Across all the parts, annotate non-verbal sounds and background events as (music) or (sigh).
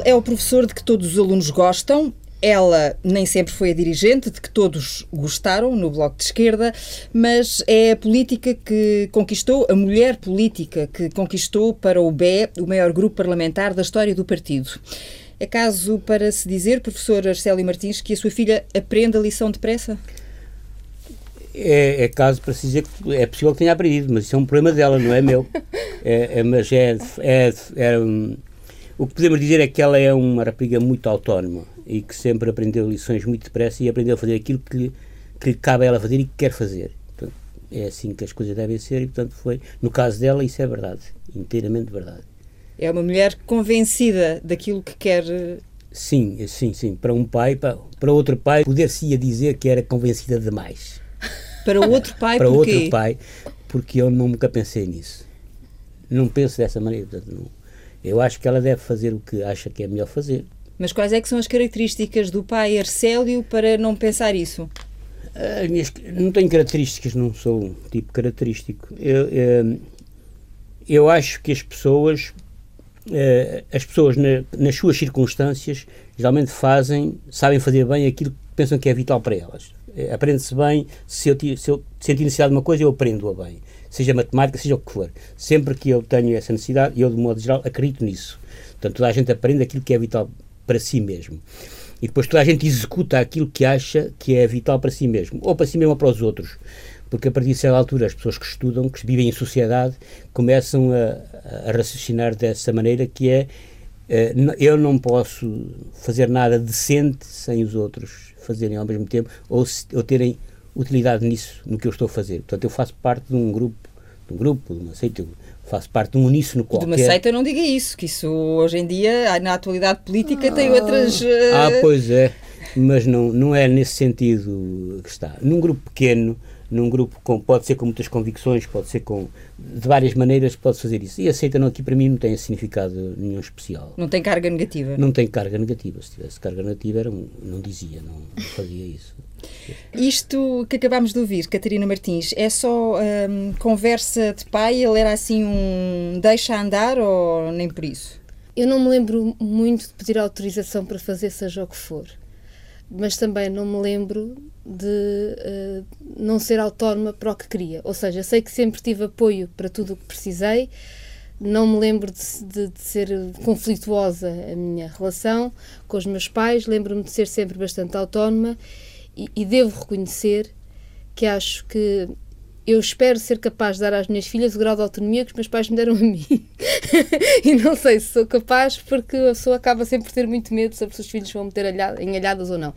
Ele é o professor de que todos os alunos gostam, ela nem sempre foi a dirigente, de que todos gostaram no Bloco de Esquerda, mas é a política que conquistou, a mulher política que conquistou para o BE o maior grupo parlamentar da história do partido. É caso para se dizer, professor Arcélio Martins, que a sua filha aprenda a lição depressa? É, é, caso para se dizer que é possível que tenha aprendido, mas isso é um problema dela, não é meu. (laughs) É, é mas é, é, é um, o que podemos dizer é que ela é uma rapariga muito autónoma e que sempre aprendeu lições muito depressa e aprendeu a fazer aquilo que lhe, que lhe cabe a ela fazer e que quer fazer. Portanto, é assim que as coisas devem ser e, portanto, foi. No caso dela, isso é verdade, inteiramente verdade. É uma mulher convencida daquilo que quer. Eh, sim, sim, sim. Para um pai, para, para outro pai, poder-se-ia dizer que era convencida demais. (laughs) Para outro pai, Para porquê? outro pai, porque eu nunca pensei nisso. Não penso dessa maneira. Portanto, não. Eu acho que ela deve fazer o que acha que é melhor fazer. Mas quais é que são as características do pai Arcélio para não pensar isso? Minhas, não tenho características, não sou um tipo característico. Eu, eu, eu acho que as pessoas, eh, as pessoas na, nas suas circunstâncias, geralmente fazem, sabem fazer bem aquilo que pensam que é vital para elas. Eh, aprende-se bem, se eu, se eu sentir necessidade de uma coisa, eu aprendo-a bem. Seja matemática, seja o que for. Sempre que eu tenho essa necessidade, eu, de modo geral, acredito nisso. Portanto, toda a gente aprende aquilo que é vital para si mesmo. E depois toda a gente executa aquilo que acha que é vital para si mesmo, ou para si mesmo ou para os outros. Porque a partir de certa altura as pessoas que estudam, que vivem em sociedade, começam a, a raciocinar dessa maneira que é uh, eu não posso fazer nada decente sem os outros fazerem ao mesmo tempo ou, ou terem utilidade nisso, no que eu estou a fazer. Portanto, eu faço parte de um grupo, de um grupo, de uma seita, faço parte de um uníssono qualquer. De uma seita não diga isso, que isso hoje em dia, na atualidade política, ah, tem outras... Uh... Ah, pois é, mas não, não é nesse sentido que está. Num grupo pequeno, num grupo com, pode ser com muitas convicções, pode ser com, de várias maneiras, pode fazer isso. E a seita não, aqui para mim não tem significado nenhum especial. Não tem carga negativa? Não tem carga negativa. Se tivesse carga negativa, era um, não dizia, não, não fazia isso. Isto que acabámos de ouvir, Catarina Martins, é só hum, conversa de pai? Ele era assim um deixa andar ou nem por isso? Eu não me lembro muito de pedir autorização para fazer seja o que for, mas também não me lembro de uh, não ser autónoma para o que queria. Ou seja, sei que sempre tive apoio para tudo o que precisei, não me lembro de, de, de, ser conflituosa a minha relação com os meus pais, lembro-me de ser sempre bastante autónoma e, e devo reconhecer que acho que eu espero ser capaz de dar às minhas filhas o grau de autonomia que os meus pais me deram a mim. (laughs) e não sei se sou capaz, porque a pessoa acaba sempre por ter muito medo se os filhos vão meter enalhadas ou não.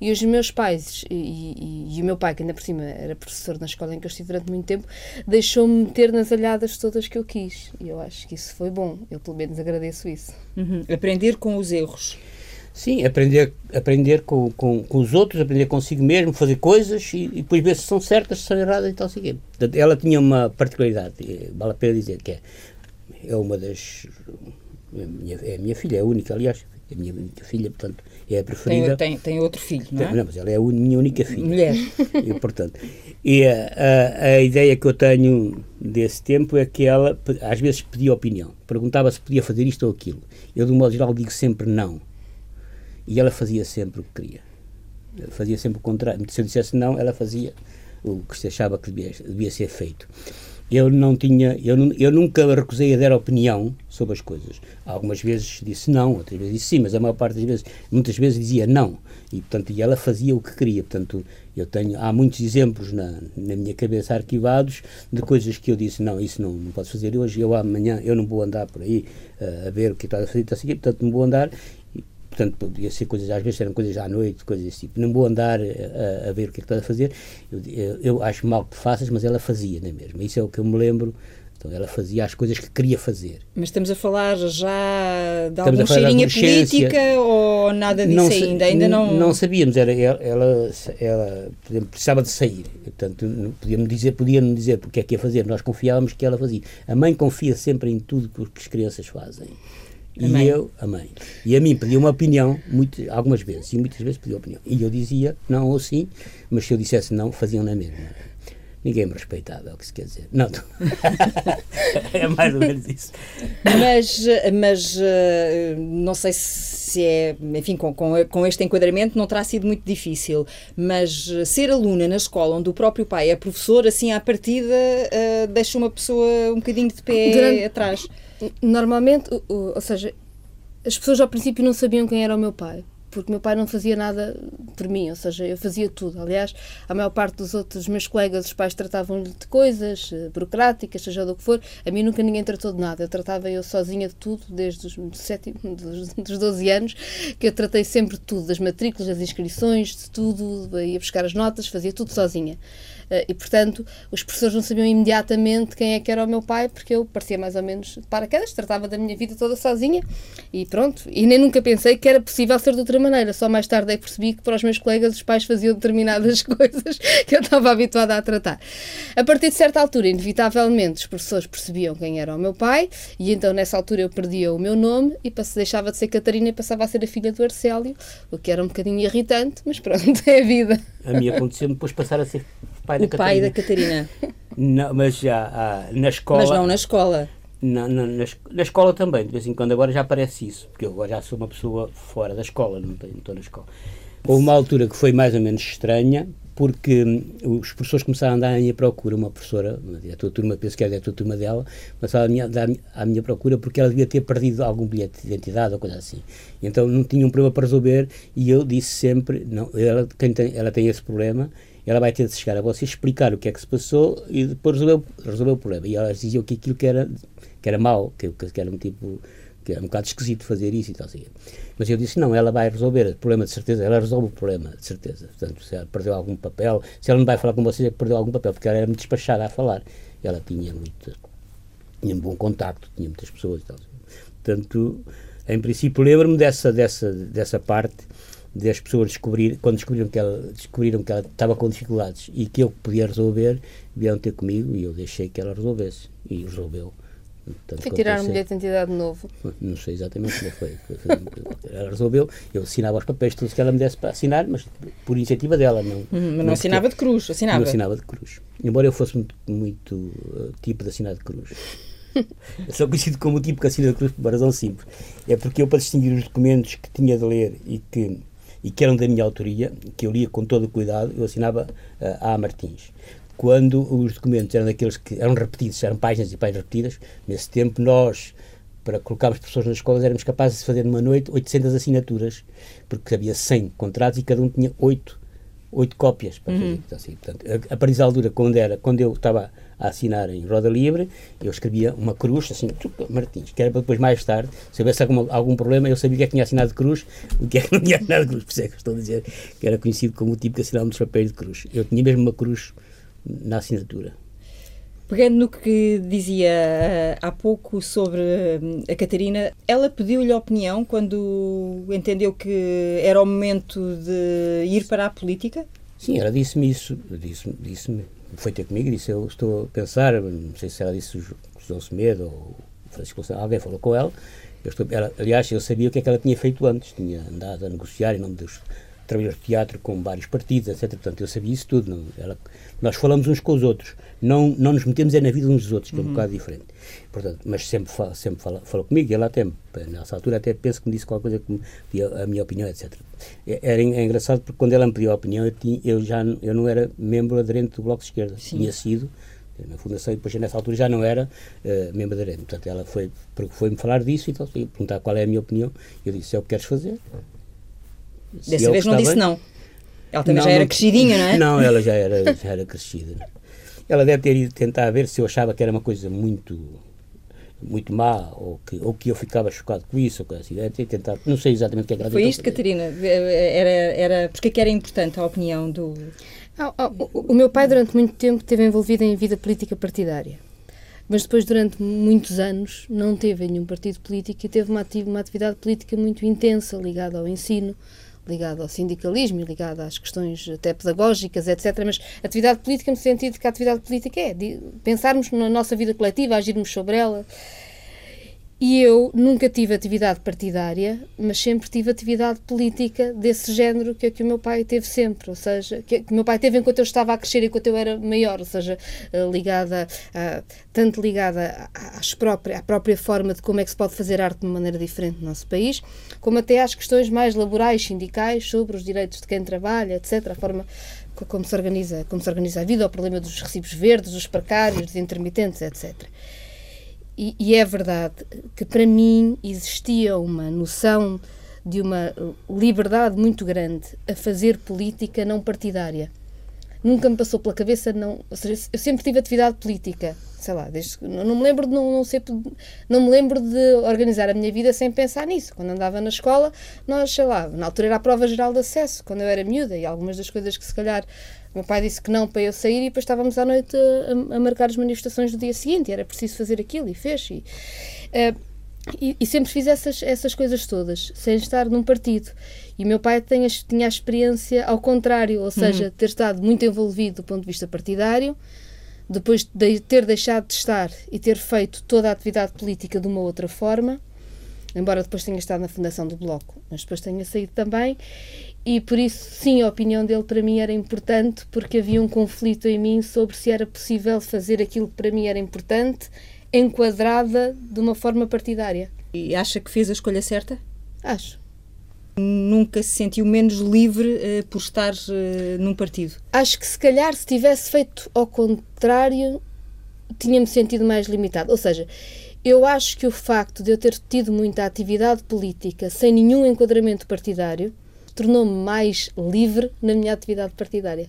E os meus pais, e, e, e, o meu pai, que ainda por cima era professor na escola em que eu estive durante muito tempo, deixou-me meter nas alhadas todas que eu quis. E eu acho que isso foi bom. Eu, pelo menos, agradeço isso. Uhum. Aprender com os erros. Sim, aprender, aprender com, com, com, os outros, aprender consigo mesmo, fazer coisas e, e depois ver se são certas, se são erradas e tal. Assim. Ela tinha uma particularidade, vale a pena dizer, que é, é uma das. É a, minha, é a minha filha, é a única, aliás, é a minha única filha, portanto, é a preferida. Tem, tem, tem outro filho, não é? Não, mas ela é a minha única filha. Mulher. (laughs) E, portanto, e a, a, a, ideia que eu tenho desse tempo é que ela, às vezes, pedia opinião. Perguntava se podia fazer isto ou aquilo. Eu, de um modo geral, digo sempre não e ela fazia sempre o que queria. Fazia sempre o contrário. Se eu dissesse não, ela fazia o que se achava que devia, devia ser feito. Eu não tinha, eu, eu nunca recusei a dar opinião sobre as coisas. Algumas vezes disse não, outras vezes disse sim, mas a maior parte das vezes, muitas vezes dizia não. E, portanto, e ela fazia o que queria. Portanto, eu tenho, há muitos exemplos na, na minha cabeça arquivados de coisas que eu disse, não, isso não, não posso fazer hoje, eu amanhã, eu não vou andar por aí uh, a ver o que está a fazer, está a seguir, portanto, não vou andar portanto podia ser coisas, às vezes eram coisas à noite, coisas desse tipo. Não vou andar a, a ver o que é que estás a fazer. Eu, eu, eu, acho mal que faças, mas ela fazia, não é mesmo? Isso é o que eu me lembro. Então ela fazia as coisas que queria fazer. Mas estamos a falar já de alguma cheirinha política ou nada disso não, ainda? Ainda não... Não sabíamos, era, ela, ela, ela precisava de sair, portanto podíamos dizer, podíamos dizer porque é que ia fazer, nós confiávamos que ela fazia. A mãe confia sempre em tudo que as crianças fazem. E a eu, a mãe. E a mim pedia uma opinião, muito, algumas vezes, e muitas vezes pedia opinião. E eu dizia não ou sim, mas se eu dissesse não, faziam na mesma. ninguém me respeitava, é o que se quer dizer. Não, (laughs) é mais ou menos isso. Mas, mas eh, não sei se é, enfim, com, com, com este enquadramento não terá sido muito difícil, mas ser aluna na escola onde o próprio pai é professor, assim à partida, uh, deixa uma pessoa um bocadinho de pé Durante, atrás. Normalmente, ou seja, as pessoas ao princípio não sabiam quem era o meu pai porque meu pai não fazia nada por mim, ou seja, eu fazia tudo. Aliás, a maior parte dos outros meus colegas, os pais tratavam-lhe de coisas uh, burocráticas, seja do que for. A mim nunca ninguém tratou de nada. Eu tratava eu sozinha de tudo, desde os sete, (laughs) dos, dos 12 anos, que eu tratei sempre de tudo, das matrículas, das inscrições, de tudo, ia buscar as notas, fazia tudo sozinha. Eh, e, portanto, os professores não sabiam imediatamente quem é que era o meu pai, porque eu parecia mais ou menos paraquedas, tratava da minha vida toda sozinha e pronto. E nem nunca pensei que era possível ser de outra maneira. Só mais tarde é que percebi que para os meus colegas os pais faziam determinadas (laughs) coisas que eu estava habituada a tratar. A partir de certa altura, inevitavelmente, os professores percebiam quem era o meu pai e então nessa altura eu perdia o meu nome e deixava de ser Catarina e passava a ser a filha do Arcélio, o que era um bocadinho irritante, mas pronto, (laughs) é a vida. A mim aconteceu depois passar a ser pai o da pai Catarina. da Catarina. Não, mas já ah, na escola. Mas não na escola. Na, na, na, na, escola também, de vez em quando agora já aparece isso, porque eu agora já sou uma pessoa fora da escola, não, estou na escola. Houve uma altura que foi mais ou menos estranha, porque hum, os professores começaram a andar à minha procura, uma professora, a tua turma, penso que era a tua turma dela, começava a minha, à minha procura porque ela devia ter perdido algum bilhete de identidade ou coisa assim. Então não tinha um problema para resolver e eu disse sempre, não, ela, quem tem, ela tem esse problema ela vai ter de chegar a você explicar o que é que se passou e depois resolver, resolver o problema. E elas diziam que aquilo que era, que era mau, que, que era um tipo que era um bocado esquisito fazer isso e tal assim. Mas eu disse, não, ela vai resolver o problema de certeza, ela resolve o problema de certeza. Portanto, se ela perdeu algum papel, se ela não vai falar com vocês é que perdeu algum papel, porque ela era muito despachada a falar. Ela tinha muito, tinha um bom contacto, tinha muitas pessoas e tal. Portanto, em princípio, lembro-me dessa, dessa, dessa parte das pessoas descobrir, quando descobriram que ela, descobriram que ela estava com dificuldades e que eu podia resolver, vieram ter comigo e eu deixei que ela resolvesse. E resolveu. Portanto, foi tirar um bilhete de identidade novo? Não sei exatamente como foi. ela resolveu, eu assinava os papéis todos que ela me desse para assinar, mas por iniciativa dela. Não, uhum, mas não, assinava de cruz, assinava? Não assinava de cruz. Embora eu fosse muito, muito uh, tipo de assinar de cruz. (laughs) Eu sou conhecido como o tipo que assina de cruz por uma razão simples. É porque eu, para distinguir os documentos que tinha de ler e que e que eram da minha autoria, que eu lia com todo o cuidado, eu assinava uh, A. Martins. Quando os documentos eram daqueles que eram repetidos, eram páginas e páginas repetidas, nesse tempo nós, para colocarmos pessoas nas escolas, éramos capazes de fazer numa noite 800 assinaturas, porque havia 100 contratos e cada um tinha 8 oito cópias para uhum. fazer. Assim, portanto, a, a partir da altura, quando, era, quando eu estava a assinar em roda livre, eu escrevia uma cruz, assim, Martins, que era para depois, mais tarde, se houvesse algum, algum problema, eu sabia o que é que tinha assinado de cruz, o que é que não tinha assinado de cruz. Por isso é que estou a dizer que era conhecido como o tipo que assinava nos papéis de cruz. Eu tinha mesmo uma cruz na assinatura. Pegando no que dizia uh, há pouco sobre uh, a Catarina, ela pediu-lhe opinião quando entendeu que era o momento de ir para a política? Sim, ela disse-me isso, disse-me, disse foi ter comigo e disse, eu estou a pensar, não sei se ela disse o João Semedo ou Francisco alguém falou com ela, eu estou, ela, aliás, eu sabia o que é que ela tinha feito antes, tinha andado a negociar em nome dos trabalhadores de teatro com vários partidos, etc. Portanto, eu sabia isso tudo. Não, ela, nós falamos uns com os outros, não, não nos metemos é na vida uns dos outros, que é um uhum. bocado diferente. Portanto, mas sempre, fala, sempre fala, falou comigo e ela até, nessa altura, até penso que me disse qualquer coisa que me pediu a minha opinião, etc. É, era é engraçado porque quando ela me pediu a opinião, eu, tinha, eu já eu não era membro aderente do Bloco de Esquerda. Sim. Tinha sido na fundação e depois nessa altura já não era uh, membro aderente. Portanto, ela foi, foi-me falar disso, então foi perguntar qual é a minha opinião. Eu disse, é o que queres fazer. Dessa vez não disse bem, não. Ela também não, já era não, crescidinha, não é? Não, ela já era, já era crescida. Ela deve ter ido tentar ver se eu achava que era uma coisa muito muito má ou que, ou que eu ficava chocado com isso, ou coisa assim. Deve ter tentado, não sei exatamente o que é que ela Foi isto, Catarina? Era, era, porque é que era importante a opinião do... Ah, ah, o, o meu pai durante muito tempo esteve envolvido em vida política partidária mas depois durante muitos anos não teve nenhum partido político e teve uma, uma atividade política muito intensa ligada ao ensino, ligado ao sindicalismo e ligado às questões até pedagógicas, etc. Mas atividade política no sentido que a atividade política é de pensarmos na nossa vida coletiva, agirmos sobre ela. E eu nunca tive atividade partidária, mas sempre tive atividade política desse género que, que o meu pai teve sempre, ou seja, que, que o meu pai teve enquanto eu estava a crescer, enquanto eu era maior, ou seja, eh, ligada, a, tanto ligada às à própria forma de como é que se pode fazer arte de uma maneira diferente no nosso país, como até às questões mais laborais, sindicais, sobre os direitos de quem trabalha, etc., a forma como se organiza, como se organiza a vida, o problema dos recibos verdes, dos precários, dos intermitentes, etc., e, e, é verdade que para mim existia uma noção de uma liberdade muito grande a fazer política não partidária. Nunca me passou pela cabeça, não, ou seja, eu sempre tive atividade política, sei lá, desde, não, não me lembro de não, não, sei, não me lembro de organizar a minha vida sem pensar nisso. Quando andava na escola, nós, sei lá, na altura era a prova geral de acesso, quando eu era miúda, e algumas das coisas que se calhar meu pai disse que não para eu sair e depois estávamos à noite a, a marcar as manifestações do dia seguinte. era preciso fazer aquilo e fez. E, uh, e, e, sempre fiz essas, essas coisas todas, sem estar num partido. E meu pai tem, tinha a experiência ao contrário, ou seja, uhum. ter estado muito envolvido do ponto de vista partidário, depois de ter deixado de estar e ter feito toda a atividade política de uma outra forma, embora depois tenha estado na fundação do Bloco, mas depois tenha saído também, e por isso, sim, a opinião dele para mim era importante, porque havia um conflito em mim sobre se era possível fazer aquilo que para mim era importante, enquadrada de uma forma partidária. E acha que fez a escolha certa? Acho. Nunca se sentiu menos livre uh, por estar uh, num partido? Acho que se calhar se tivesse feito ao contrário, tinha-me sentido mais limitado. Ou seja, eu acho que o facto de eu ter tido muita atividade política sem nenhum enquadramento partidário tornou-me mais livre na minha atividade partidária.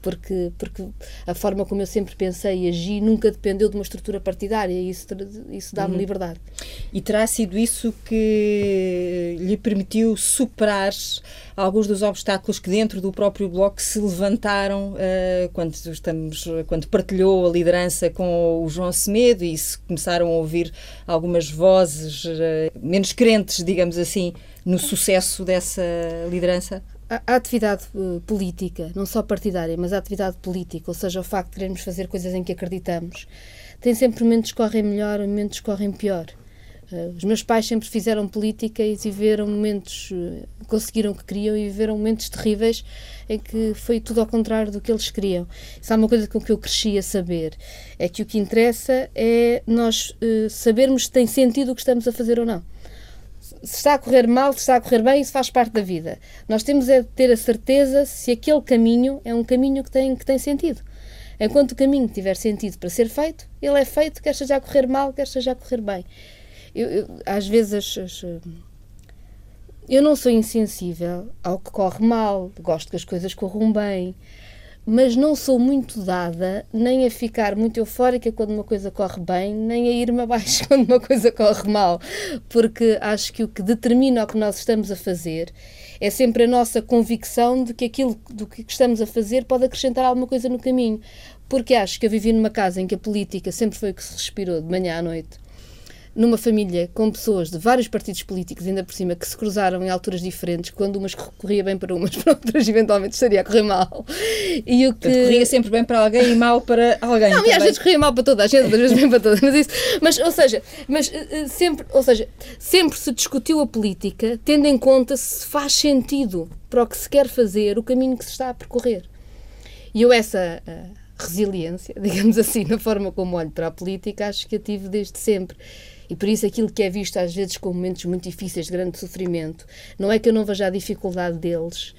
Porque, porque a forma como eu sempre pensei e agi nunca dependeu de uma estrutura partidária e isso, isso dá-me uhum. liberdade. E terá sido isso que lhe permitiu superar alguns dos obstáculos que dentro do próprio Bloco se levantaram uh, quando, estamos, quando partilhou a liderança com o João Semedo e se começaram a ouvir algumas vozes uh, menos crentes, digamos assim, no sucesso dessa liderança? A, atividade uh, política, não só partidária, mas a atividade política, ou seja, o facto de queremos fazer coisas em que acreditamos, tem sempre momentos que correm melhor, momentos que correm pior. Uh, os meus pais sempre fizeram política e viveram momentos, uh, conseguiram o que queriam e viveram momentos terríveis em que foi tudo ao contrário do que eles queriam. Isso é uma coisa com que eu cresci a saber. É que o que interessa é nós sabermos se tem sentido o que estamos a fazer ou não se está a correr mal, se está a correr bem, isso faz parte da vida. Nós temos é de ter a certeza se aquele caminho é um caminho que tem, que tem sentido. Enquanto o caminho tiver sentido para ser feito, ele é feito, quer seja a correr mal, quer seja a correr bem. Eu, eu, às vezes as, eu não sou insensível ao que corre mal, gosto que as coisas corram bem, mas não sou muito dada nem a ficar muito eufórica quando uma coisa corre bem, nem a ir-me (laughs) abaixo quando uma coisa corre mal, porque acho que o que determina o que nós estamos a fazer é sempre a nossa convicção de que aquilo do que estamos a fazer pode acrescentar alguma coisa no caminho. Porque acho que eu vivi numa casa em que a política sempre foi o que se respirou de manhã à noite numa família com pessoas de vários partidos políticos, ainda por cima, que se cruzaram em alturas diferentes, quando umas corria bem para umas, (laughs) para outras eventualmente estaria a correr mal. E o que... Portanto, corria sempre bem para alguém e mal para alguém. Não, também. e às vezes corria mal para toda a gente, às vezes bem para todas. Mas, isso, mas, ou seja, mas eh, eh, sempre, ou seja, sempre se discutiu a política tendo em conta se faz sentido para o que se quer fazer, o caminho que se está a percorrer. E eu essa uh, resiliência, (laughs) digamos assim, na forma como olho para a política, acho que a tive desde sempre. E por isso aquilo que é visto às vezes como momentos muito difíceis, de grande sofrimento, não é que eu não veja a dificuldade deles,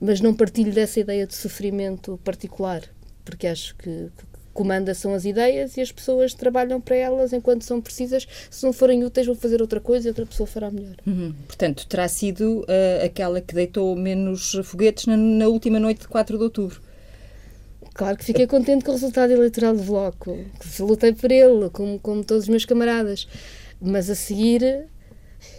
mas não partilho dessa ideia de sofrimento particular, porque acho que, comanda são as ideias e as pessoas trabalham para elas enquanto são precisas. Se não forem úteis, vão fazer outra coisa e outra pessoa fará melhor. Uhum. Portanto, terá sido uh, aquela que deitou menos foguetes na, na, última noite de 4 de outubro. Claro que fiquei contente com o resultado eleitoral do Bloco, que lutei por ele, como, como todos os meus camaradas. Mas a seguir,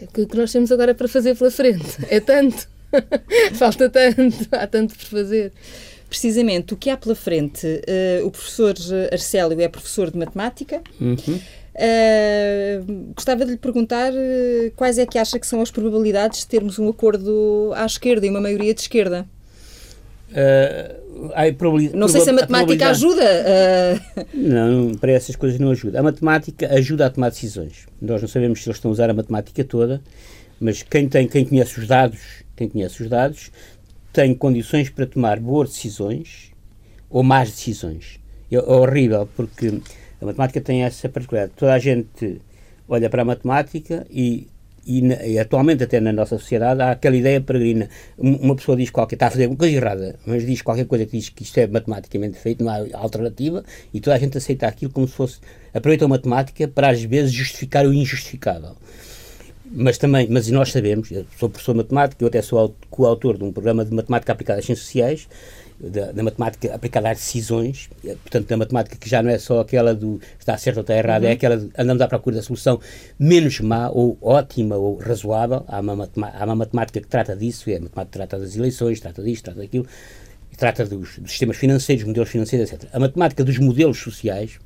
o que nós temos agora para fazer pela frente? É tanto. (laughs) Falta tanto. Há tanto por fazer. Precisamente, o que há pela frente? Uh, o professor Arcélio é professor de matemática. Uhum. Uh, gostava de lhe perguntar uh, quais é que acha que são as probabilidades de termos um acordo à esquerda e uma maioria de esquerda. Uh, há probabilidade, não sei se a matemática a ajuda. Uh... Não, para essas coisas não ajuda. A matemática ajuda a tomar decisões. Nós não sabemos se eles estão a usar a matemática toda, mas quem, tem, quem conhece os dados, quem conhece os dados, tem condições para tomar boas decisões ou más decisões. É, é horrível, porque a matemática tem essa particularidade. Toda a gente olha para a matemática e e, e, atualmente até na nossa sociedade há aquela ideia peregrina. Uma pessoa diz qualquer, está a fazer uma coisa errada, mas diz qualquer coisa que diz que isto é matematicamente feito, não há alternativa, e toda a gente aceita aquilo como se fosse, aproveita a matemática para às vezes justificar o injustificável. Mas também, mas nós sabemos, eu sou professor de matemática, eu até sou coautor de um programa de matemática aplicada às ciências sociais, da, da, matemática aplicada às decisões, eh, portanto, da matemática que já não é só aquela do está certo ou está errado, é uhum. é aquela de andamos à procura da solução menos má ou ótima ou razoável. Há uma, há uma matemática que trata disso, é a matemática que trata das eleições, trata disto, trata daquilo, trata dos, dos sistemas financeiros, modelos financeiros, etc. A matemática dos modelos sociais,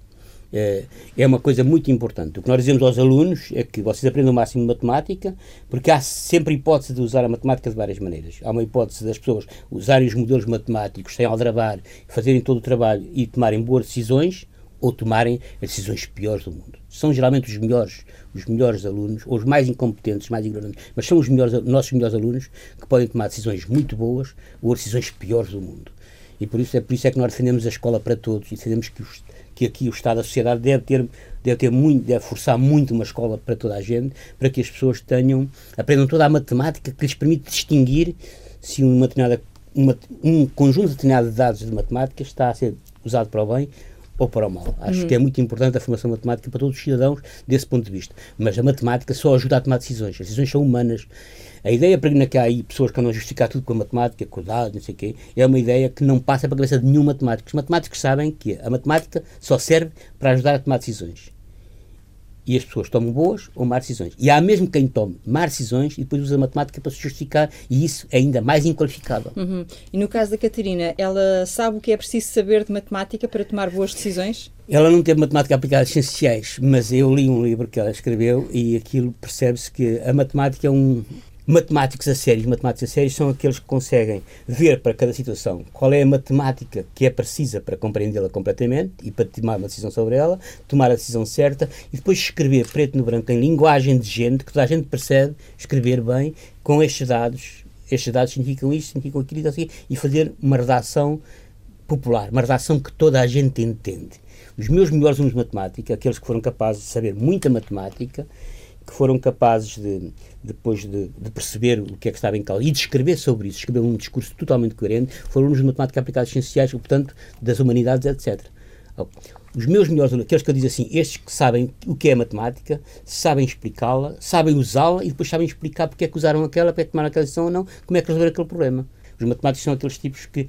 é, é uma coisa muito importante. O que nós dizemos aos alunos é que vocês aprendam o máximo de matemática, porque há sempre hipótese de usar a matemática de várias maneiras. Há uma hipótese das pessoas usarem os modelos matemáticos sem aldrabar, fazerem todo o trabalho e tomarem boas decisões, ou tomarem as decisões piores do mundo. São geralmente os melhores, os melhores alunos, ou os mais incompetentes, mais ignorantes, mas são os melhores, nossos melhores alunos que podem tomar decisões muito boas ou decisões piores do mundo. E por isso é por isso é que nós defendemos a escola para todos e defendemos que os, que aqui o Estado, a sociedade deve ter, deve ter muito, deve forçar muito uma escola para toda a gente, para que as pessoas tenham, aprendam toda a matemática que lhes permite distinguir se uma determinada, uma, um conjunto determinado de dados de matemática está a ser usado para o bem ou para o mal. Acho uhum. que é muito importante a formação matemática para todos os cidadãos desse ponto de vista. Mas a matemática só ajuda a tomar decisões. As decisões são humanas a ideia para que há aí pessoas que andam a justificar tudo com a matemática, com dados, não sei o quê, é uma ideia que não passa para a cabeça de nenhum matemático. Os matemáticos sabem que a matemática só serve para ajudar a tomar decisões. E as pessoas tomam boas ou más decisões. E há mesmo quem tome más decisões e depois usa a matemática para se justificar, e isso é ainda mais inqualificável. Uhum. E no caso da Catarina, ela sabe o que é preciso saber de matemática para tomar boas decisões? Ela não teve matemática aplicada às ciências sociais, mas eu li um livro que ela escreveu e aquilo percebe-se que a matemática é um, Matemáticos a sérios, matemáticos a sérios são aqueles que conseguem ver para cada situação qual é a matemática que é precisa para compreendê-la completamente e para tomar uma decisão sobre ela, tomar a decisão certa e depois escrever preto no branco em linguagem de gente que toda a gente percebe, escrever bem com estes dados. Estes dados significam isto, significam aquilo e, assim, e fazer uma redação popular, uma redação que toda a gente entende. Os meus melhores alunos de matemática, aqueles que foram capazes de saber muita matemática, que foram capazes de, depois de, de, perceber o que é que estava em causa e de escrever sobre isso, escrever um discurso totalmente coerente, foram alunos de matemática aplicada sociais, portanto, das humanidades, etc. Os meus melhores alunos, aqueles que eu digo assim, estes que sabem o que é matemática, sabem explicá-la, sabem usá-la e depois sabem explicar porque é que usaram aquela, para é que tomaram aquela decisão ou não, como é que resolveram aquele problema. Os matemáticos são aqueles tipos que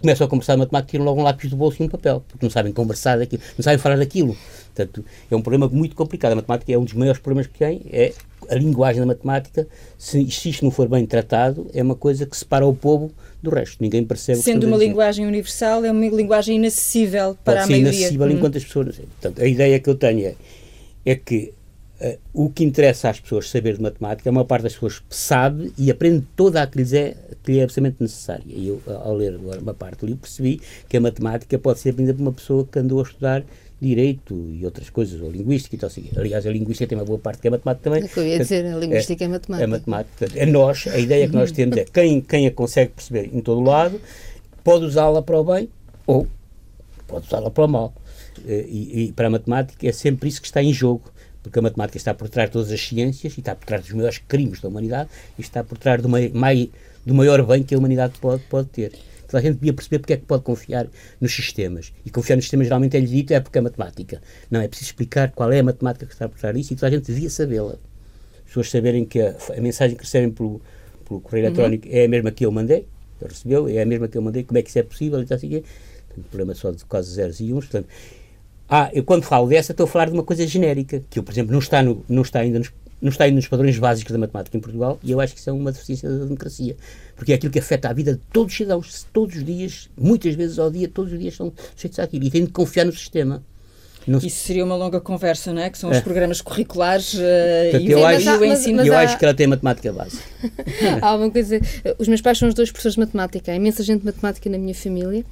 começam a conversar de matemática e tiram logo um lápis do bolso e um papel, porque não sabem conversar daquilo, não sabem falar daquilo. Portanto, é um problema muito complicado. A matemática é um dos maiores problemas que tem, é a linguagem da matemática, se, se isto não for bem tratado, é uma coisa que separa o povo do resto. Ninguém percebe Sendo uma linguagem universal, é uma linguagem inacessível para Pode a ser maioria. inacessível hum. enquanto as pessoas... Portanto, a ideia que eu tenho é, é que Uh, o que interessa às pessoas saber de matemática, a maior parte das pessoas sabe e aprende toda a que, lhes é, que lhe é absolutamente necessária. E eu, ao ler uma parte do livro, percebi que a matemática pode ser aprendida por uma pessoa que andou a estudar direito e outras coisas, ou linguística e tal assim. Aliás, a linguística tem uma boa parte que é matemática também. É que eu ia dizer, a linguística é, é matemática. É matemática. É nós, a ideia que nós temos é quem, quem a consegue perceber em todo o lado pode usá-la para o bem ou pode usá-la para o mal. Eh, e, e para a matemática é sempre isso que está em jogo porque a matemática está por trás de todas as ciências e está por trás dos maiores crimes da humanidade e está por trás do, mai, do maior bem que a humanidade pode, pode ter. Toda a gente devia perceber porque é que pode confiar nos sistemas. E confiar nos sistemas geralmente é-lhe dito é porque é matemática. Não, é preciso explicar qual é a matemática que está por trás disso e toda a gente devia sabê-la. As pessoas saberem que a, a, mensagem que recebem pelo, pelo correio uhum. eletrónico é a mesma que eu mandei, recebeu, é a mesma que eu mandei, como é que isso é possível e tal assim. Tem problema só de quase zeros e uns. Portanto, ah, eu quando falo dessa estou a falar de uma coisa genérica, que eu, por exemplo, não está, no, não está ainda nos, não está nos padrões básicos da matemática em Portugal, e eu acho que isso é uma deficiência da democracia, porque é aquilo que afeta a vida de todos os cidadãos, todos os dias, muitas vezes ao dia, todos os dias são sujeitos àquilo, e tem de confiar no sistema. Não Isso seria uma longa conversa, não é? Que são os é. programas curriculares uh, Portanto, e, eu, acho, o ensino. Mas, mas eu há... acho que ela tem matemática básica. (laughs) há uma coisa. Os meus pais são os dois professores de matemática. Há imensa gente de matemática na minha família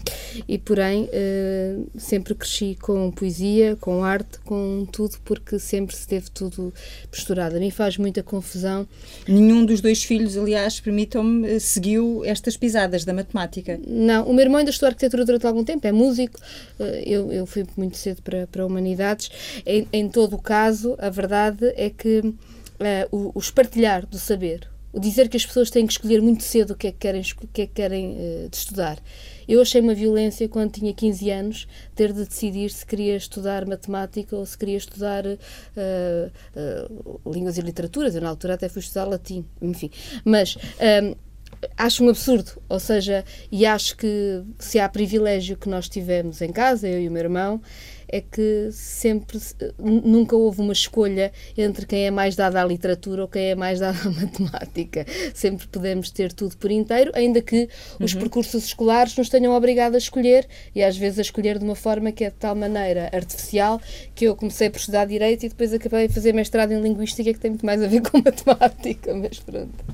e, porém, uh, sempre cresci com poesia, com arte, com tudo, porque sempre se teve tudo misturado. A mim faz muita confusão. Nenhum dos dois filhos, aliás, permitam-me, eh, seguiu estas pisadas da matemática. Não, o meu irmão ainda estudou arquitetura durante algum tempo, é músico. Eu, eu fui muito cedo para, para humanidades. Em, em todo o caso, a verdade é que uh, o, o espartilhar do saber, o dizer que as pessoas têm que escolher muito cedo o que é que querem, que é que querem uh, estudar. Eu achei uma violência quando tinha 15 anos ter de decidir se queria estudar matemática ou se queria estudar uh, uh, línguas e literaturas. Eu na altura até fui estudar latim, enfim. Mas um, acho um absurdo, ou seja, e acho que se há privilégio que nós tivemos em casa, eu e o meu irmão, é que sempre, nunca houve uma escolha entre quem é mais dado à literatura ou quem é mais dado à (laughs) matemática. Sempre podemos ter tudo por inteiro, ainda que os uhum. percursos escolares nos tenham obrigado a escolher, e às vezes a escolher de uma forma que é de tal maneira artificial que eu comecei por estudar Direito e depois acabei a fazer mestrado em Linguística, que tem muito mais a ver com (laughs) matemática, mas pronto.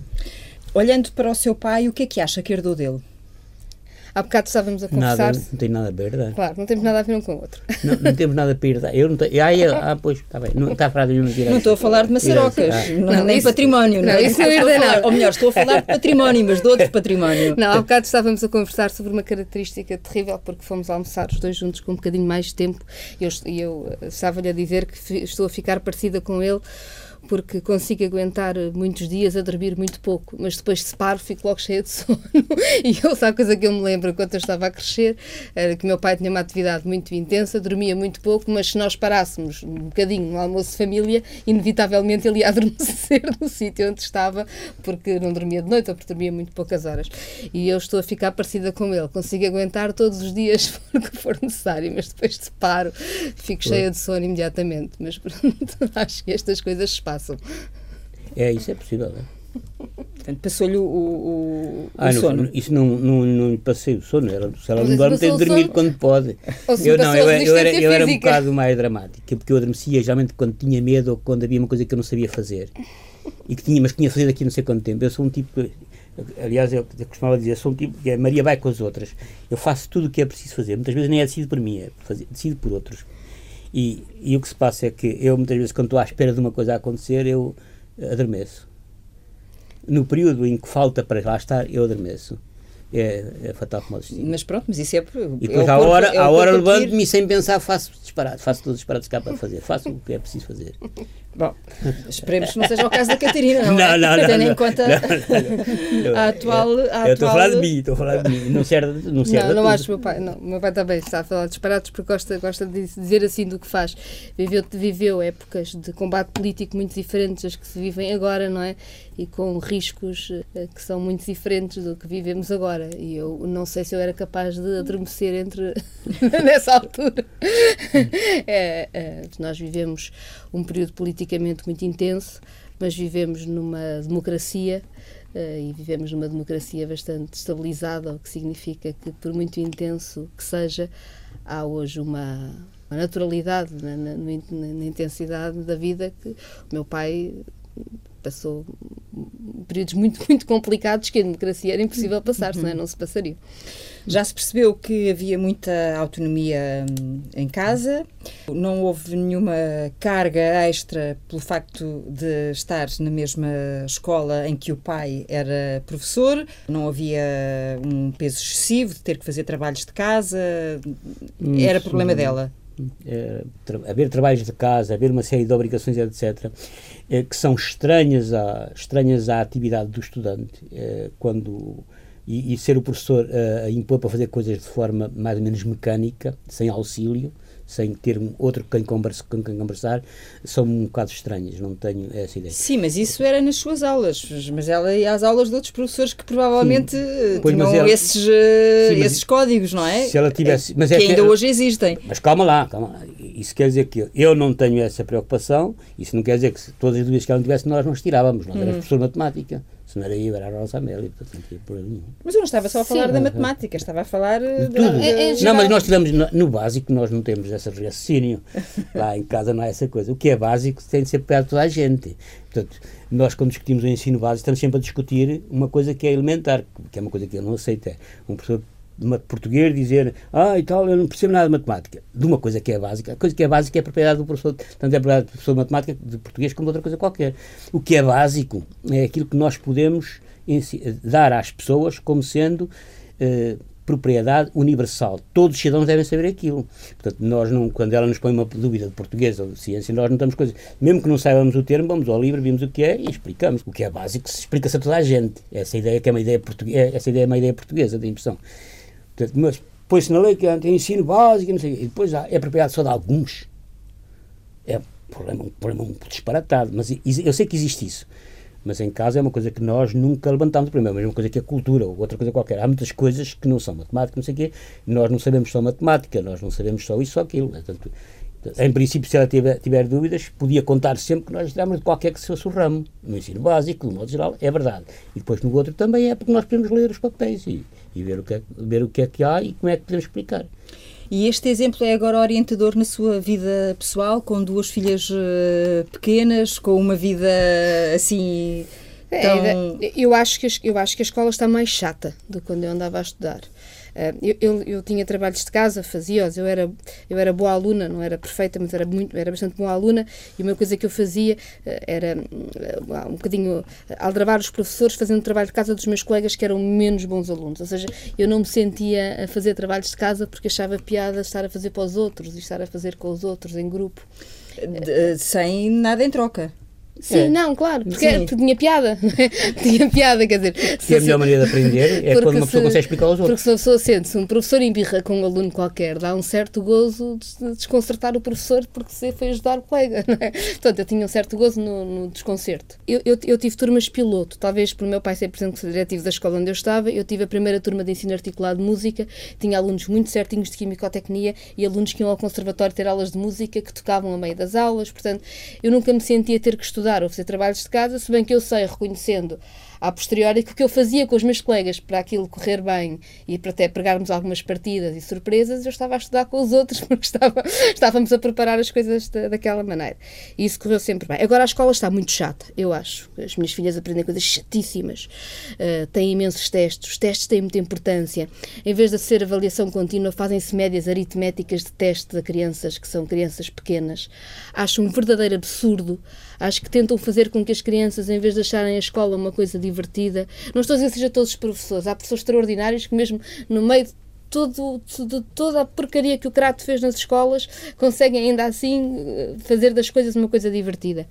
Olhando para o seu pai, o que é que acha que herdou dele? Há bocado estávamos a conversar. Nada, não tem nada a ver, não? Claro, não temos nada a ver um com o outro. Não, não temos nada a perder. Eu não tenho. Ah, ah, pois, está bem. Não, está a falar de uma Não estou a falar de maçarocas, ah. não, nem isso, património. Não, não, isso não herda nada. Ou melhor, estou a falar de património, mas de outro património. Não, há bocado estávamos a conversar sobre uma característica terrível, porque fomos almoçar os dois juntos com um bocadinho mais de tempo e eu, eu estava-lhe a dizer que estou a ficar parecida com ele porque consigo aguentar muitos dias a dormir muito pouco, mas depois se paro fico logo cheia de (laughs) sono. e eu, sabe a coisa que eu me lembro quando eu estava a crescer, era que meu pai tinha uma atividade muito intensa, dormia muito pouco, mas se nós parássemos um bocadinho no almoço de família, inevitavelmente ele ia (laughs) adormecer no sítio onde estava, porque não dormia de noite ou porque dormia muito poucas horas. E eu estou a ficar parecida com ele, consigo aguentar todos os dias (laughs) porque for necessário, mas depois se paro, fico cheia de sono imediatamente. Mas pronto, acho que estas coisas se passam. É, isso é possível, não é? Portanto, passou-lhe o, o, ah, o sono. isso não, não, não lhe passei o sono. Ela, se ela não dorme, tem de dormir quando pode. Eu não, eu, eu, era, eu era um bocado mais dramática, porque eu adormecia geralmente quando tinha medo ou quando havia uma coisa que eu não sabia fazer. E que tinha, mas que tinha fazer daqui não sei quanto tempo. Eu sou um tipo que, aliás, eu, eu costumava dizer, sou um tipo que é Maria vai com as outras. Eu faço tudo o que é preciso fazer. Muitas vezes nem é decidido por mim, é fazer, decidido por outros. E, e o que se passa é que eu, muitas vezes, quando estou à espera de uma coisa a acontecer, eu adormeço no período em que falta para lá estar, eu adormeço. É, é fatal como o destino. Mas pronto, mas isso é. E depois, é à hora, é hora levanto-me e sem pensar faço disparado, faço todos os disparados que há para fazer, faço o que é preciso fazer. (laughs) Bom, esperemos que não seja o caso da Catarina, não, não, é? não, não Tendo não, em conta a atual. A eu estou a falar de mim, estou a falar de mim. Não serve, não serve Não, não acho meu pai. Não, meu pai também está a falar disparados porque gosta, gosta de dizer assim do que faz. Viveu, viveu épocas de combate político muito diferentes das que se vivem agora, não é? E com riscos eh, que são muito diferentes do que vivemos agora. E eu não sei se eu era capaz de adormecer entre (laughs) nessa altura. (laughs) É, é, nós vivemos um período politicamente muito intenso, mas vivemos numa democracia uh, e vivemos numa democracia bastante estabilizada, o que significa que, por muito intenso que seja, há hoje uma, uma naturalidade na, na, na, intensidade da vida que o meu pai passou períodos muito, (laughs) muito complicados que a democracia era impossível passar, senão não se passaria. Já se percebeu que havia muita autonomia hum, em casa, não houve nenhuma carga extra pelo facto de estar na mesma escola em que o pai era professor, não havia um peso excessivo de ter que fazer trabalhos de casa, era problema dela. É, haver trabalhos de casa, haver uma série de obrigações, etc., é, que são estranhas à, estranhas à atividade do estudante, é, quando e, e, ser o professor a impor para fazer coisas de forma mais ou menos mecânica, sem auxílio, sem ter outro com quem, conversa, com quem conversar, são um bocado estranhas, não tenho essa ideia. Sim, mas isso era nas suas aulas, mas ela ia às aulas de outros professores que provavelmente sim. tinham ela, esses, sim, esses códigos, não é? Se ela tivesse, mas é que, que ainda hoje existem. Mas calma lá, calma lá. Isso quer dizer que eu não tenho essa preocupação, isso não quer dizer que todas as dúvidas que ela não tivesse nós não estirávamos, nós uhum. éramos professor de matemática Se não era eu, era a Rosa Amélia, portanto não tinha problema nenhum. Mas eu não estava só a falar Sim. da matemática, estava a falar eh, Tudo. de- É- é de- Não, mas nós tivemos, no, no básico, nós não temos esse raciocínio. (laughs) Lá em casa não há essa coisa. O que é básico tem de ser perto de toda a gente. Portanto, nós quando discutimos o ensino básico estamos sempre a discutir uma coisa que é elementar, que é uma coisa que eu não aceito. É um professor português dizer, ah, e tal, eu não percebo nada de matemática. De uma coisa que é básica. A coisa que é básica é a propriedade do professor, tanto é propriedade do professor de matemática, de português, como de outra coisa qualquer. O que é básico é aquilo que nós podemos dar às pessoas como sendo eh, propriedade universal. Todos os cidadãos devem saber aquilo. Portanto, nós não, quando ela nos põe uma dúvida de português ou de ciência, nós não estamos coisas. Mesmo que não saibamos o termo, vamos ao livro, vimos o que é e explicamos. O que é básico se explica-se a toda a gente. Essa ideia que é uma ideia portuguesa, essa ideia é uma ideia portuguesa, da impressão. Portanto, mas põe-se na lei que é ensino básico, não sei, e depois é propriedade só de alguns. É um problema, um problema um disparatado, mas eu sei que existe isso. Mas em casa é uma coisa que nós nunca levantamos primeiro, mas é uma coisa que é cultura ou outra coisa qualquer. Há muitas coisas que não são matemática, não sei o quê, nós não sabemos só matemática, nós não sabemos só isso ou aquilo. Portanto, em princípio, se ela tiver, tiver dúvidas, podia contar sempre que nós tiramos de qualquer que fosse o ramo. No ensino básico, no modo geral, é verdade. E depois no outro também é porque nós podemos ler os papéis e, e ver, o que é, ver o que é que há e como é que podemos explicar. E este exemplo é agora orientador na sua vida pessoal, com duas filhas eh, pequenas, com uma vida assim. É, Tão... é, eu, acho que, eu acho que a escola está mais chata do que quando eu andava a estudar. Ah, eu, eu, eu tinha trabalhos de casa, fazia-os, eu era, eu era boa aluna, não era perfeita, mas era, muito, era bastante boa aluna, e uma coisa que eu fazia ah, era ah, um bocadinho aldrabar os professores fazendo trabalho de casa dos meus colegas que eram menos bons alunos. Ou seja, eu não me sentia a fazer trabalhos de casa porque achava piada estar a fazer para os outros e estar a fazer com os outros em grupo. de- sem nada em troca. Sim, É. não, claro, porque, Sim. porque tinha piada. (laughs) tinha piada, quer dizer. É a melhor maneira de aprender é Porque quando uma pessoa se- consegue explicar aos Porque outros. se uma pessoa sente, se um professor embirra com um aluno qualquer, dá um certo gozo de desconcertar o professor porque se foi ajudar o colega, não é? Portanto, eu tinha um certo gozo no, no desconcerto. Eu, eu, eu tive turmas piloto, talvez por meu pai ser presidente diretivo da escola onde eu estava, eu tive a primeira turma de ensino articulado de música, tinha alunos muito certinhos de quimicotecnia e alunos que iam ao conservatório ter aulas de música que tocavam a meio das aulas, portanto, eu nunca me sentia ter que estudar ou fazer trabalhos de casa, se bem que eu sei, reconhecendo a posteriori que o que eu fazia com os meus colegas para aquilo correr bem e para até pregarmos algumas partidas e surpresas, eu estava a estudar com os outros (laughs) porque estava, estávamos a preparar as coisas da, daquela maneira. E isso correu sempre bem. Agora a escola está muito chata, eu acho. As minhas filhas aprendem coisas chatíssimas, uh, têm imensos testes, os testes têm muita importância. Em vez de ser avaliação contínua, fazem-se médias aritméticas de teste a crianças que são crianças pequenas. Acho um verdadeiro absurdo. Acho que tentam fazer com que as crianças, em vez de acharem a escola uma coisa divertida, não estou a dizer que seja todos os professores, há professores extraordinários que, mesmo no meio de todo, de toda a porcaria que o Crato fez nas escolas, conseguem ainda assim eh, fazer das coisas uma coisa divertida.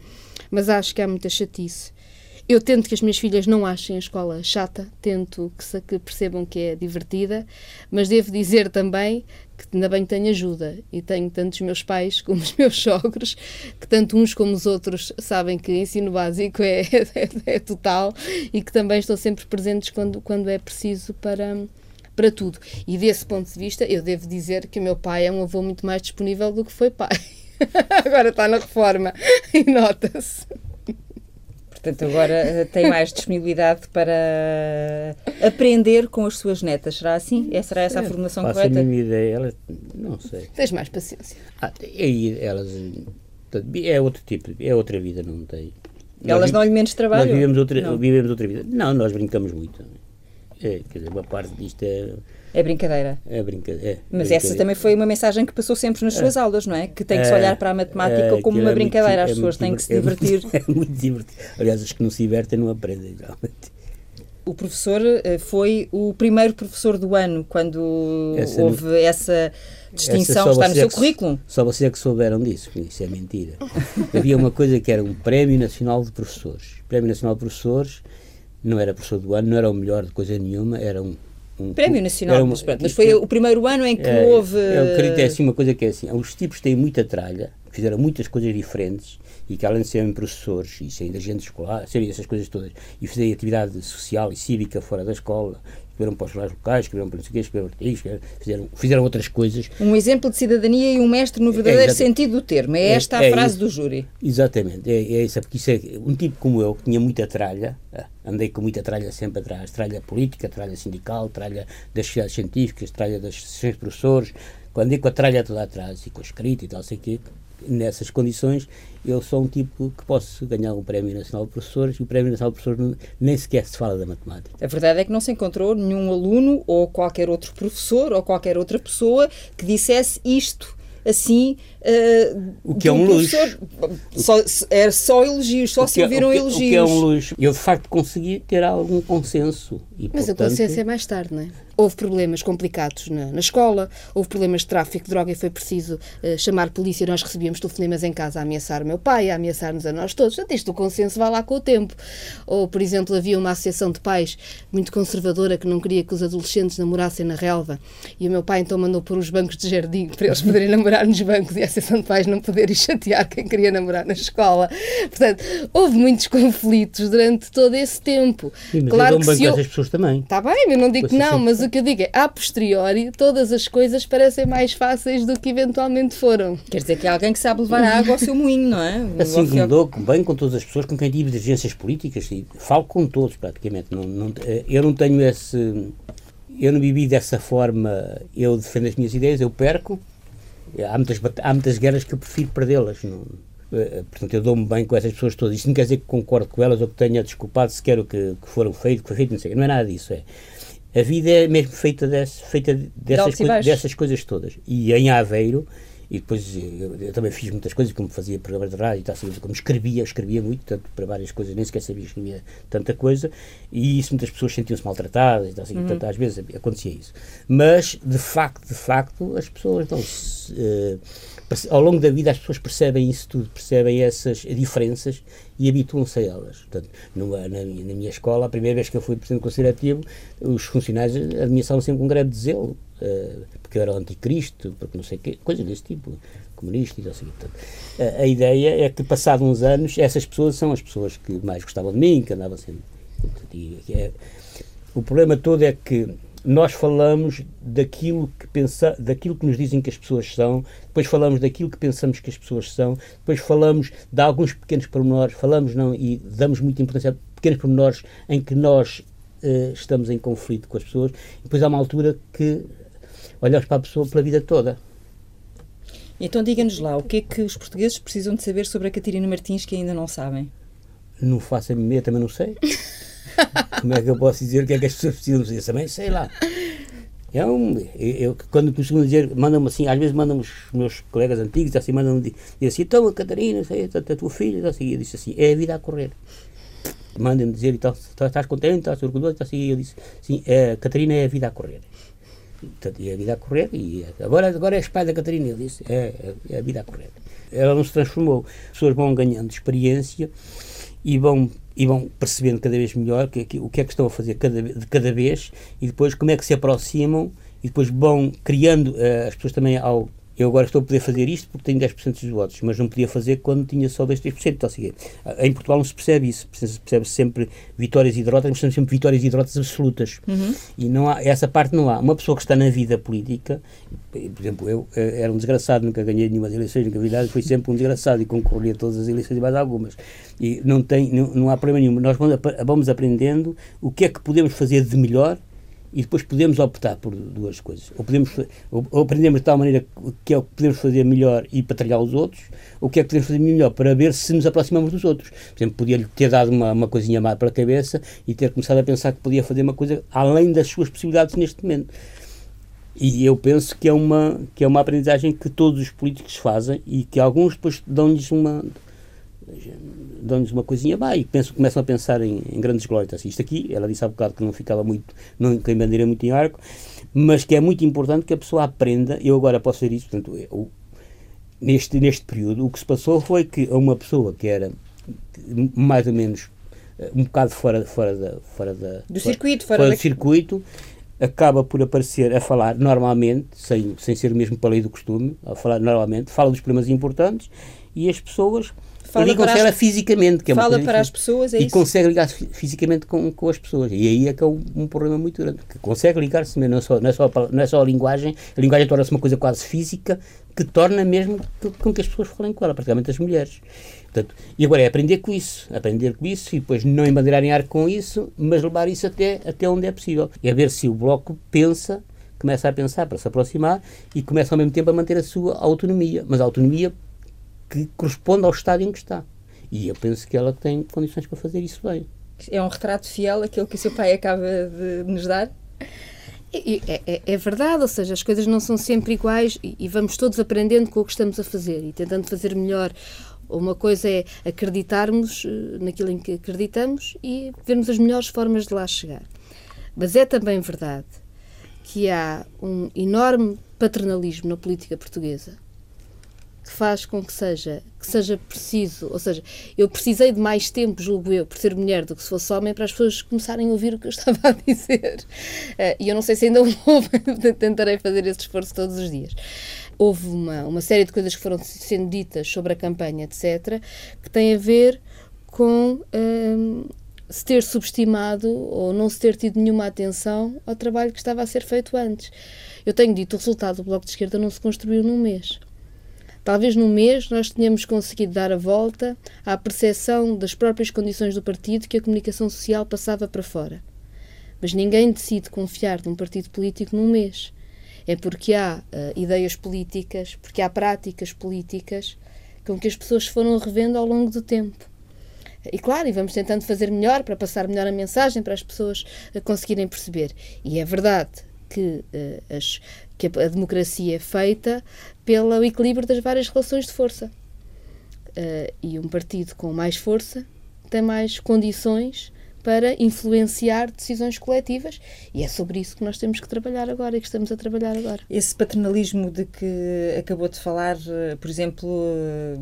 Mas acho que há muita chatice. Eu tento que as minhas filhas não achem a escola chata, tento que, se- que percebam que é divertida, mas devo dizer também que ainda bem tenho ajuda e tenho tanto os meus pais como os (laughs) meus sogros, que tanto uns como os outros sabem que ensino básico é, (laughs) é, é total e que também estão sempre presentes quando, quando é preciso para, para tudo. E desse ponto de vista, eu devo dizer que o meu pai é um avô muito mais disponível do que foi pai. (laughs) Agora está na reforma e nota-se. Portanto, agora eh, tem mais disponibilidade para aprender com as suas netas. Será assim? É, será essa a formação Faço a correta? mínima ideia, ela, não sei. Tens mais paciência. Ah, e aí elas, é outro tipo, é outra vida, não tem. Elas Nós dão-lhe menos trabalho? Nós vivemos outra, Não. vivemos outra vida. Não, nós brincamos muito. É, quer dizer, uma parte disto é, É brincadeira. é brincadeira. É, Mas brincadeira. essa também foi uma mensagem que passou sempre nas suas aulas, não é? Que tem que se É, olhar para a matemática é, como uma é muito- brincadeira. As é pessoas muito têm que se (laughs) é muito- divertir. É muito divertido. Aliás, os que não se divertem não aprendem, geralmente. O professor eh, foi o primeiro professor do ano quando Essa não- houve essa distinção. Essa Está no é seu que- currículo. Só vocês é que souberam disso, isso é mentira. (laughs) Havia uma coisa que era um Prémio Nacional de Professores. Prémio Nacional de Professores não era professor do ano, não era o melhor de coisa nenhuma, era um. um Prémio Nacional. uma- mas, pronto, mas foi o primeiro ano em que é, houve. Eu acredito é assim uma coisa que é assim: os tipos têm muita tralha, fizeram muitas coisas diferentes e que além de serem professores e serem agentes escolares, serem essas coisas todas, e fazerem atividade social e cívica fora da escola, escreveram para os jornais locais, escreveram para não sei o quê, escreveram artigos, fizeram, fizeram outras coisas. Um exemplo de cidadania e um mestre no é, verdadeiro é, sentido do termo. É, é esta a é, frase do júri. Exatamente. É, é isso, porque isso é um tipo como eu, que tinha muita tralha, ah, andei com muita tralha sempre atrás, tralha política, tralha sindical, tralha das sociedades científicas, tralha das associações de professores, quando andei com a tralha toda atrás e com a escrita e tal, sei o quê, nessas condições, eu sou um tipo que posso ganhar um Prémio Nacional de Professores e o Prémio Nacional de Professores nem sequer se fala da matemática. A verdade é que não se encontrou nenhum aluno ou qualquer outro professor ou qualquer outra pessoa que dissesse isto assim. Uh, o que é um luxo. Só, é só elogios, só se é- ouviram é, elogios. O que é um luxo. Eu, de facto, consegui ter algum consenso. E, Mas portanto, a consenso é mais tarde, não é? Houve problemas complicados na, na, escola, houve problemas de tráfico de droga e foi preciso uh, chamar polícia. Nós recebíamos telefonemas em casa a ameaçar o meu pai, a ameaçar-nos a nós todos. Portanto, isto o consenso vai lá com o tempo. Ou, por exemplo, havia uma associação de pais muito conservadora que não queria que os adolescentes namorassem na relva e o meu pai então mandou pôr os bancos de jardim para eles poderem namorar nos bancos e a associação de pais não poderem chatear quem queria namorar na escola. Portanto, houve muitos conflitos durante todo esse tempo. Sim, mas claro que se eu... pessoas também. Está bem, eu não digo que não, mas o que eu digo é, a posteriori, todas as coisas parecem mais fáceis do que eventualmente foram. Quer dizer que é alguém que sabe levar a água ao seu moinho, não é? (laughs) Assim como dou bem com todas as pessoas com quem tive divergências políticas, e falo com todos praticamente. Não, não, eu não tenho esse. Eu não vivi dessa forma, eu defendo as minhas ideias, eu perco. Há muitas, há muitas guerras que eu prefiro perdê-las. Eh, portanto, eu dou-me bem com essas pessoas todas. Isso não quer dizer que concordo com elas ou que tenha desculpado sequer o que, que foram feito, que foi feito, não sei. Não é nada disso. É a vida é mesmo feita, desse, feita dessas, coi dessas coisas todas. E em Aveiro, e depois eu, eu, também fiz muitas coisas, como fazia programas de rádio, tá, assim, como escrevia, escrevia muito, tanto para várias coisas, nem sequer sabia escrevia tanta coisa, e isso muitas pessoas sentiam-se maltratadas, e tá, assim, uhum. portanto, às vezes acontecia isso. Mas, de facto, de facto, as pessoas dão-se. Uh, ao longo da vida as pessoas percebem isso tudo, percebem essas diferenças e habituam-se a elas. Portanto, numa, na, na, minha escola, a primeira vez que eu fui presidente do Conselho Ativo, os funcionários admiravam sempre com um grande zelo, uh, porque eu era o anticristo, porque não sei o quê, coisas desse tipo, comunista e assim. Portanto, a, a, ideia é que, passados uns anos, essas pessoas são as pessoas que mais gostavam de mim, que andavam sempre. Portanto, e, é, o problema todo é que nós falamos daquilo que pensa, daquilo que nos dizem que as pessoas são, depois falamos daquilo que pensamos que as pessoas são, depois falamos de alguns pequenos pormenores, falamos não e damos muita importância a pequenos pormenores em que nós uh, estamos em conflito com as pessoas, e depois há uma altura que olhamos para a pessoa pela vida toda. Então diga-nos lá, o que é que os portugueses precisam de saber sobre a Catarina Martins que ainda não sabem? Não faço a minha, também não sei. (laughs) Como é que eu posso dizer o que é que as pessoas precisam dizer? Também sei lá. É um, eu, quando costumo dizer, mandam-me assim, às vezes mandam-me os meus colegas antigos, assim, mandam-me dizer assim, então Catarina, sei, a, a tua filha, assim, eu disse assim, é a vida a correr. Mandem-me dizer, então, estás contente, estás orgulhoso, assim, eu disse, sim, é, Catarina é a vida a correr. E a vida a correr, e agora, agora és pai da Catarina, eu disse, é, é a vida a correr. Ela não se transformou, as pessoas vão ganhando experiência e vão e vão percebendo cada vez melhor que, que, o que é que estão a fazer cada, de cada vez e depois como é que se aproximam e depois vão criando uh, as pessoas também ao eu agora estou a poder fazer isto porque tenho 10% dos votos, mas não podia fazer quando tinha só 2, 3%. Então, assim, em Portugal não se percebe isso, percebe-se sempre vitórias e derrotas, mas sempre vitórias e derrotas absolutas. Uhum. E não há, essa parte não há. Uma pessoa que está na vida política, por exemplo, eu eh, era um desgraçado, nunca ganhei nenhuma eleições, nunca vi nada, fui sempre um desgraçado e concorri a todas as eleições e mais algumas. E não, tem, não, não há problema nenhum. Nós vamos aprendendo o que é que podemos fazer de melhor e depois podemos optar por duas coisas. Ou, podemos, ou, aprendemos de tal maneira que é o que podemos fazer melhor e para trilhar os outros, ou o que é que podemos fazer melhor para ver se nos aproximamos dos outros. Por exemplo, podia-lhe ter dado uma, uma coisinha má para a cabeça e ter começado a pensar que podia fazer uma coisa além das suas possibilidades neste momento. E eu penso que é uma, que é uma aprendizagem que todos os políticos fazem e que alguns depois dão-lhes uma dão-nos uma coisinha, e pensam, começam a pensar em, em grandes glórias. Assim, isto aqui, ela disse há bocado que não ficava muito, não tem bandeira muito em arco, mas que é muito importante que a pessoa aprenda, eu agora posso ver isso, portanto, eu, neste, neste período, o que se passou foi que uma pessoa que era mais ou menos eh, um bocado fora, fora, da, fora da, do circuito, fora, fora do circuito, acaba por aparecer a falar normalmente, sem, sem ser o mesmo para lei do costume, a falar normalmente, fala dos problemas importantes e as pessoas ligam-se ela fisicamente. Que é fala para as pessoas, é E isso? consegue ligar-se fisicamente com, com as pessoas. E aí é que é um, um problema muito grande. Que consegue ligar-se, não, é só, não, é só, não é só a linguagem, a linguagem torna-se uma coisa quase física que torna mesmo que, com que as pessoas falem com ela, praticamente as mulheres. Portanto, e agora é aprender com isso, aprender com isso e depois não embandeirarem ar com isso, mas levar isso até, até onde é possível. É ver se o Bloco pensa, começa a pensar para se aproximar e começa ao mesmo tempo a manter a sua autonomia, mas a autonomia que corresponde ao estado em que está. E eu penso que ela tem condições para fazer isso bem. É um retrato fiel aquele que o seu pai acaba de nos dar? É, é, é, verdade, ou seja, as coisas não são sempre iguais e, e, vamos todos aprendendo com o que estamos a fazer e tentando fazer melhor. Uma coisa é acreditarmos eh, naquilo em que acreditamos e vermos as melhores formas de lá chegar. Mas é também verdade que há um enorme paternalismo na política portuguesa que faz com que seja, que seja preciso, ou seja, eu precisei de mais tempo, julgo eu, por ser mulher do que se fosse homem, para as pessoas começarem a ouvir o que eu (laughs) estava a dizer. Uh, e eu não sei se ainda houve, (laughs) tentarei fazer esse esforço todos os dias. Houve uma, uma série de coisas que foram sendo ditas sobre a campanha, etc., que têm a ver com um, se ter subestimado ou não se ter tido nenhuma atenção ao trabalho que estava a ser feito antes. Eu tenho dito, o resultado do Bloco de Esquerda não se construiu num mês. Talvez num mês nós tenhamos conseguido dar a volta à percepção das próprias condições do partido que a comunicação social passava para fora. Mas ninguém decide confiar num partido político num mês. É porque há uh, ideias políticas, porque há práticas políticas com que as pessoas foram revendo ao longo do tempo. E claro, e vamos tentando fazer melhor para passar melhor a mensagem para as pessoas uh, conseguirem perceber. E é verdade que, uh, as, que a, a, democracia é feita pelo equilíbrio das várias relações de força. Uh, e um partido com mais força tem mais condições para influenciar decisões coletivas e é sobre isso que nós temos que trabalhar agora e que estamos a trabalhar agora. Esse paternalismo de que acabou de falar, eh, por exemplo, eh,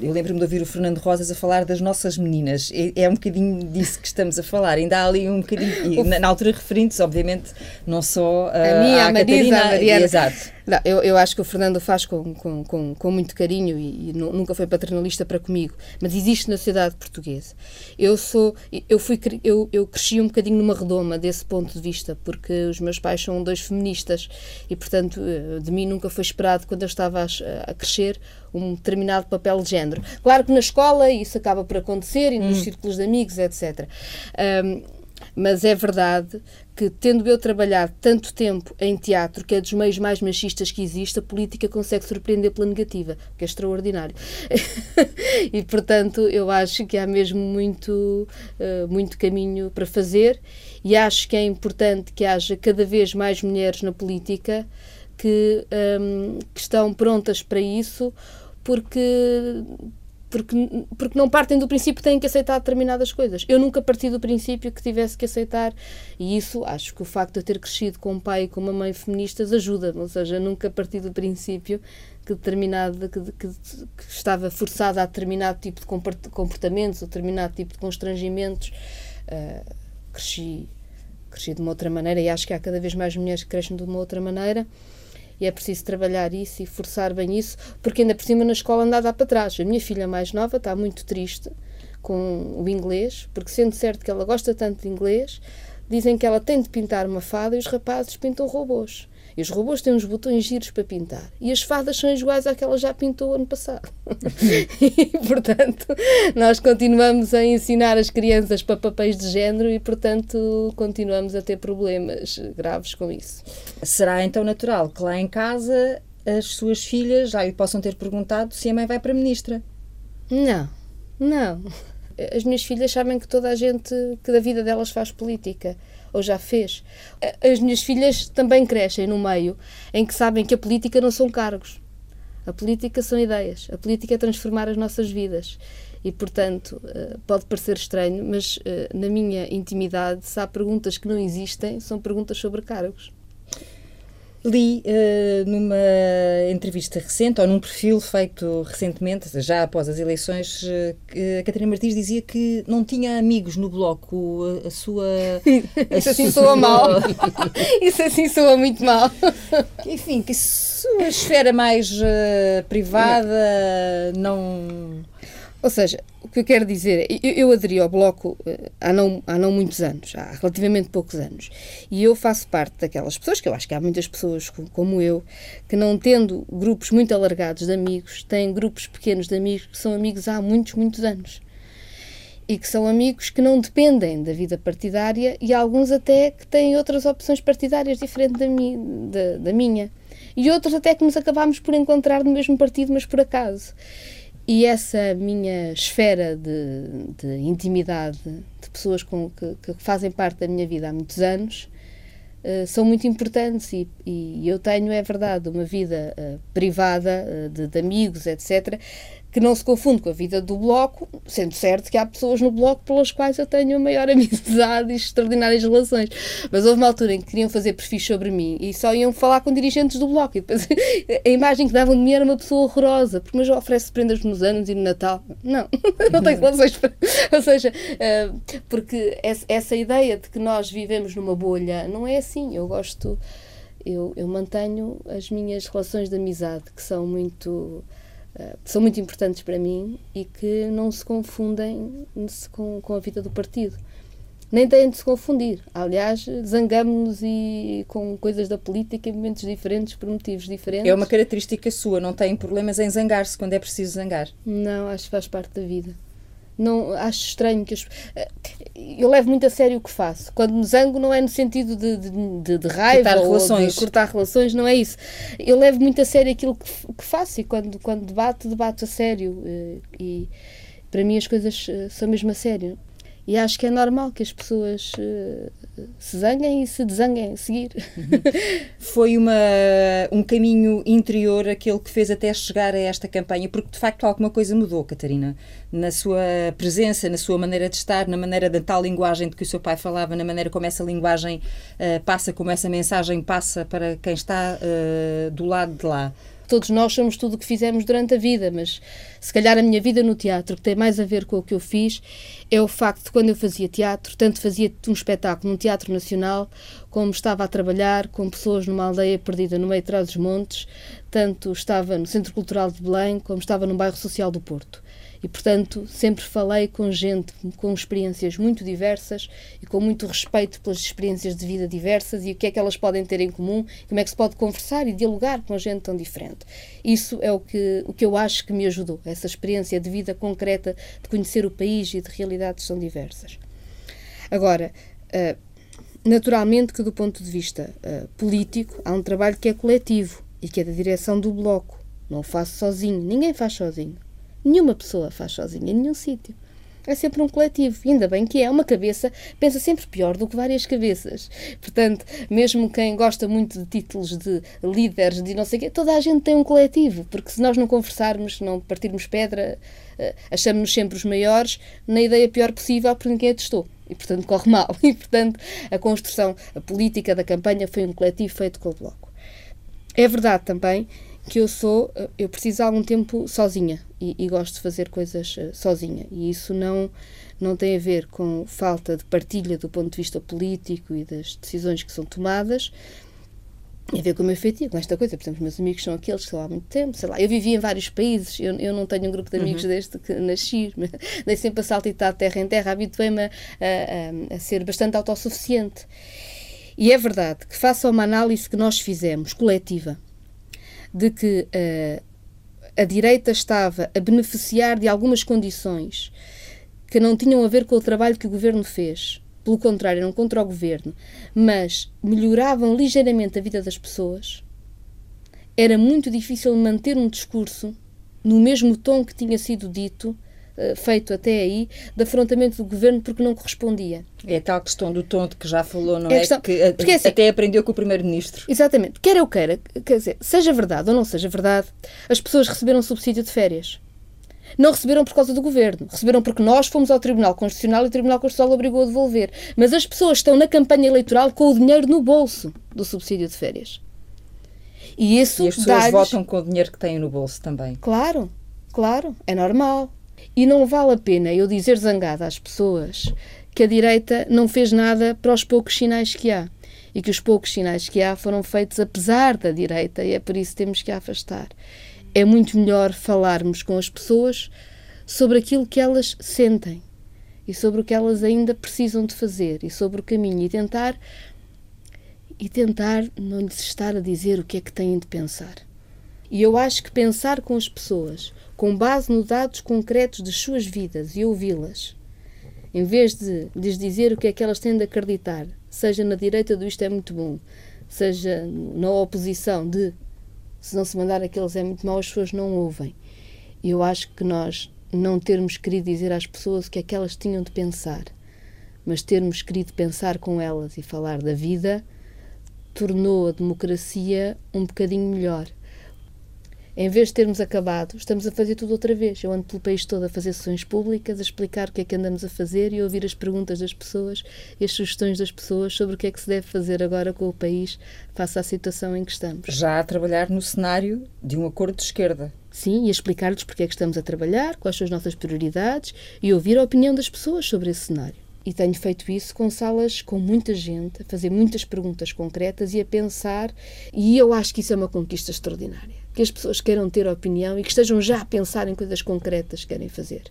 eu lembro-me de ouvir o Fernando Rosas a falar das nossas meninas. É, um bocadinho disso que estamos a falar. Ainda há ali um bocadinho, na, altura referindo-se, obviamente, não só a, a minha, a, a Marisa, Catarina, a Mariana. Exato. Não, eu, eu acho que o Fernando faz com, com, com, com muito carinho e, e, nunca foi paternalista para comigo, mas existe na sociedade portuguesa. Eu sou, eu fui, eu, eu cresci um bocadinho numa redoma desse ponto de vista, porque os meus pais são dois feministas e, portanto, eh, de mim nunca foi esperado quando eu estava a, a crescer um determinado papel de género. Claro que na escola isso acaba por acontecer e nos hum. círculos de amigos, etc. Um, mas é verdade que, tendo eu trabalhado tanto tempo em teatro, que é dos meios mais machistas que existe, a política consegue surpreender pela negativa, que é extraordinário. (laughs) e, portanto, eu acho que há mesmo muito, uh, muito caminho para fazer e acho que é importante que haja cada vez mais mulheres na política que, um, ehm, que estão prontas para isso, porque porque, porque não partem do princípio que têm que aceitar determinadas coisas. Eu nunca parti do princípio que tivesse que aceitar, e isso acho que o facto de eu ter crescido com um pai e com uma mãe feministas ajuda-me, ou seja, nunca parti do princípio que determinado que, que, que, estava forçada a determinado tipo de comportamentos, ou determinado tipo de constrangimentos. Uh, cresci, cresci de uma outra maneira e acho que há cada vez mais mulheres que crescem de uma outra maneira e é preciso trabalhar isso e forçar bem isso, porque ainda por cima na escola anda a para trás. A minha filha mais nova está muito triste com o inglês, porque sendo certo que ela gosta tanto de inglês, dizem que ela tem de pintar uma fada e os rapazes pintam robôs. E os robôs têm uns botões giros para pintar. E as fadas são iguais àquela já pintou ano passado. (laughs) e, portanto, nós continuamos a ensinar as crianças para papéis de género e, portanto, continuamos a ter problemas graves com isso. Será então natural que lá em casa as suas filhas já lhe possam ter perguntado se a mãe vai para ministra? Não, não. As minhas filhas sabem que toda a gente, que da vida delas faz política ou já fez. As minhas filhas também crescem no meio em que sabem que a política não são cargos. A política são ideias. A política é transformar as nossas vidas. E, portanto, eh, pode parecer estranho, mas eh, na minha intimidade, se há perguntas que não existem, são perguntas sobre cargos. Li uh, numa entrevista recente, ou num perfil feito recentemente, já após as eleições, uh, que a Catarina Martins dizia que não tinha amigos no Bloco. A, a sua. (laughs) A Isso assim soa mal. (laughs) Isso assim soa muito mal. Enfim, que a sua esfera mais uh, privada não. Ou seja, o que eu quero dizer eu, eu aderi ao Bloco uh, há, não, há não muitos anos, há relativamente poucos anos, e eu faço parte daquelas pessoas, que eu acho que há muitas pessoas como, como eu, que não tendo grupos muito alargados de amigos, têm grupos pequenos de amigos que são amigos há muitos, muitos anos. E que são amigos que não dependem da vida partidária e alguns até que têm outras opções partidárias diferentes da, mi, da, da minha. E outros até que nos acabámos por encontrar no mesmo partido, mas por acaso. E essa minha esfera de, de intimidade, de pessoas com, que, que, fazem parte da minha vida há muitos anos, uh, são muito importantes. E, e, eu tenho, é verdade, uma vida uh, privada, uh, de, de, amigos, etc., que não se confunde com a vida do Bloco, sendo certo que há pessoas no Bloco pelas quais eu tenho a maior (laughs) amizade e extraordinárias relações. Mas houve uma altura em que queriam fazer perfis sobre mim e só iam falar com dirigentes do Bloco. E depois (laughs) a imagem que davam de mim era uma pessoa horrorosa, porque mas eu ofereço prendas nos anos e no Natal. Não, (laughs) não tenho relações. Para... Ou seja, eh, porque essa ideia de que nós vivemos numa bolha não é assim. Eu gosto. Eu, eu mantenho as minhas relações de amizade, que são muito são muito importantes para mim e que não se confundem com, com a vida do partido. Nem têm de se confundir. Aliás, zangamos-nos e com coisas da política em momentos diferentes, por motivos diferentes. É uma característica sua, não tem problemas em zangar-se quando é preciso zangar? Não, acho que faz parte da vida não acho estranho que as, eh, eu levo muito a sério o que faço. Quando me zango não é no sentido de, de, de raiva cortar ou relações. de cortar relações, não é isso. Eu levo muito a sério aquilo que, que faço e quando, quando debato, debato a sério. Eh, e para mim as coisas eh, são mesmo a sério. E acho que é normal que as pessoas se zanguem e se desanguem a seguir. (laughs) Foi uma, um caminho interior aquele que fez até chegar a esta campanha, porque de facto alguma coisa mudou, Catarina, na sua presença, na sua maneira de estar, na maneira da tal linguagem de que o seu pai falava, na maneira como essa linguagem uh, passa, como essa mensagem passa para quem está uh, do lado de lá todos nós somos tudo o que fizemos durante a vida, mas se calhar a minha vida no teatro, que tem mais a ver com o que eu fiz, é o facto de quando eu fazia teatro, tanto fazia um espetáculo no Teatro Nacional, como estava a trabalhar com pessoas numa aldeia perdida no meio de trás dos montes, tanto estava no Centro Cultural de Belém, como estava no bairro social do Porto. E, portanto, sempre falei com gente com experiências muito diversas e com muito respeito pelas experiências de vida diversas e o que é que elas podem ter em comum, como é que se pode conversar e dialogar com gente tão diferente. Isso é o que, o que eu acho que me ajudou, essa experiência de vida concreta, de conhecer o país e de realidades tão diversas. Agora, uh, naturalmente que do ponto de vista uh, político há um trabalho que é coletivo e que é da direção do Bloco. Não o faço sozinho, ninguém faz sozinho. Nenhuma pessoa faz sozinha em nenhum sítio. É sempre um coletivo. E ainda bem que é. Uma cabeça pensa sempre pior do que várias cabeças. Portanto, mesmo quem gosta muito de títulos de líderes, de não sei o quê, toda a gente tem um coletivo. Porque se nós não conversarmos, não partirmos pedra, eh, achamos-nos sempre os maiores, na ideia pior possível, porque ninguém atestou. E, portanto, corre (laughs) mal. E, portanto, a construção a política da campanha foi um coletivo feito com o Bloco. É verdade também que eu sou, eh, eu preciso de algum tempo sozinha e, e, gosto de fazer coisas uh, sozinha. E isso não, não tem a ver com falta de partilha do ponto de vista político e das decisões que são tomadas. Tem a ver com o meu feitio, com esta coisa. Por exemplo, meus amigos são aqueles que estão há muito tempo. Sei lá, eu vivi em vários países, eu, eu não tenho um grupo de amigos uhum. desde que nasci. (laughs) Dei sempre a saltitar de terra em terra, habituei-me a, a, a ser bastante autossuficiente. E é verdade que, faça uma análise que nós fizemos, coletiva, de que uh, a direita estava a beneficiar de algumas condições que não tinham a ver com o trabalho que o governo fez, pelo contrário, eram contra o governo, mas melhoravam ligeiramente a vida das pessoas, era muito difícil manter um discurso no mesmo tom que tinha sido dito feito até aí de afrontamento do governo porque não correspondia. É a tal questão do de que já falou, não é? é? Questão, que a, porque, assim, até aprendeu com o Primeiro-Ministro. Exatamente. Quer eu queira, quer dizer, seja verdade ou não seja verdade, as pessoas receberam subsídio de férias. Não receberam por causa do governo, receberam porque nós fomos ao Tribunal Constitucional e o Tribunal Constitucional obrigou a devolver. Mas as pessoas estão na campanha eleitoral com o dinheiro no bolso do subsídio de férias. E isso E as pessoas votam com o dinheiro que têm no bolso também. Claro, claro, é normal. E não vale a pena eu dizer zangada às pessoas que a direita não fez nada para os poucos sinais que há. E que os poucos sinais que há foram feitos apesar da direita e é por isso que temos que a afastar. É muito melhor falarmos com as pessoas sobre aquilo que elas sentem e sobre o que elas ainda precisam de fazer e sobre o caminho e tentar e tentar não lhes estar a dizer o que é que têm de pensar. E eu acho que pensar com as pessoas, com base nos dados concretos das suas vidas e ouvi-las, em vez de lhes dizer o que é que elas têm de acreditar, seja na direita do isto é muito bom, seja na oposição de se não se mandar aqueles é muito mau, as pessoas não ouvem. Eu acho que nós não termos querido dizer às pessoas o que é que elas tinham de pensar, mas termos querido pensar com elas e falar da vida, tornou a democracia um bocadinho melhor. Em vez de termos acabado, estamos a fazer tudo outra vez. Eu ando pelo país todo a fazer sessões públicas, a explicar o que é que andamos a fazer e a ouvir as perguntas das pessoas e as sugestões das pessoas sobre o que é que se deve fazer agora com o país face à situação em que estamos. Já a trabalhar no cenário de um acordo de esquerda. Sim, e explicar-lhes porque é que estamos a trabalhar, quais são as nossas prioridades e ouvir a opinião das pessoas sobre esse cenário. E tenho feito isso com salas com muita gente, a fazer muitas perguntas concretas e a pensar, e eu acho que isso é uma conquista extraordinária. Que as pessoas queiram ter opinião e que estejam já a pensar em coisas concretas que querem fazer.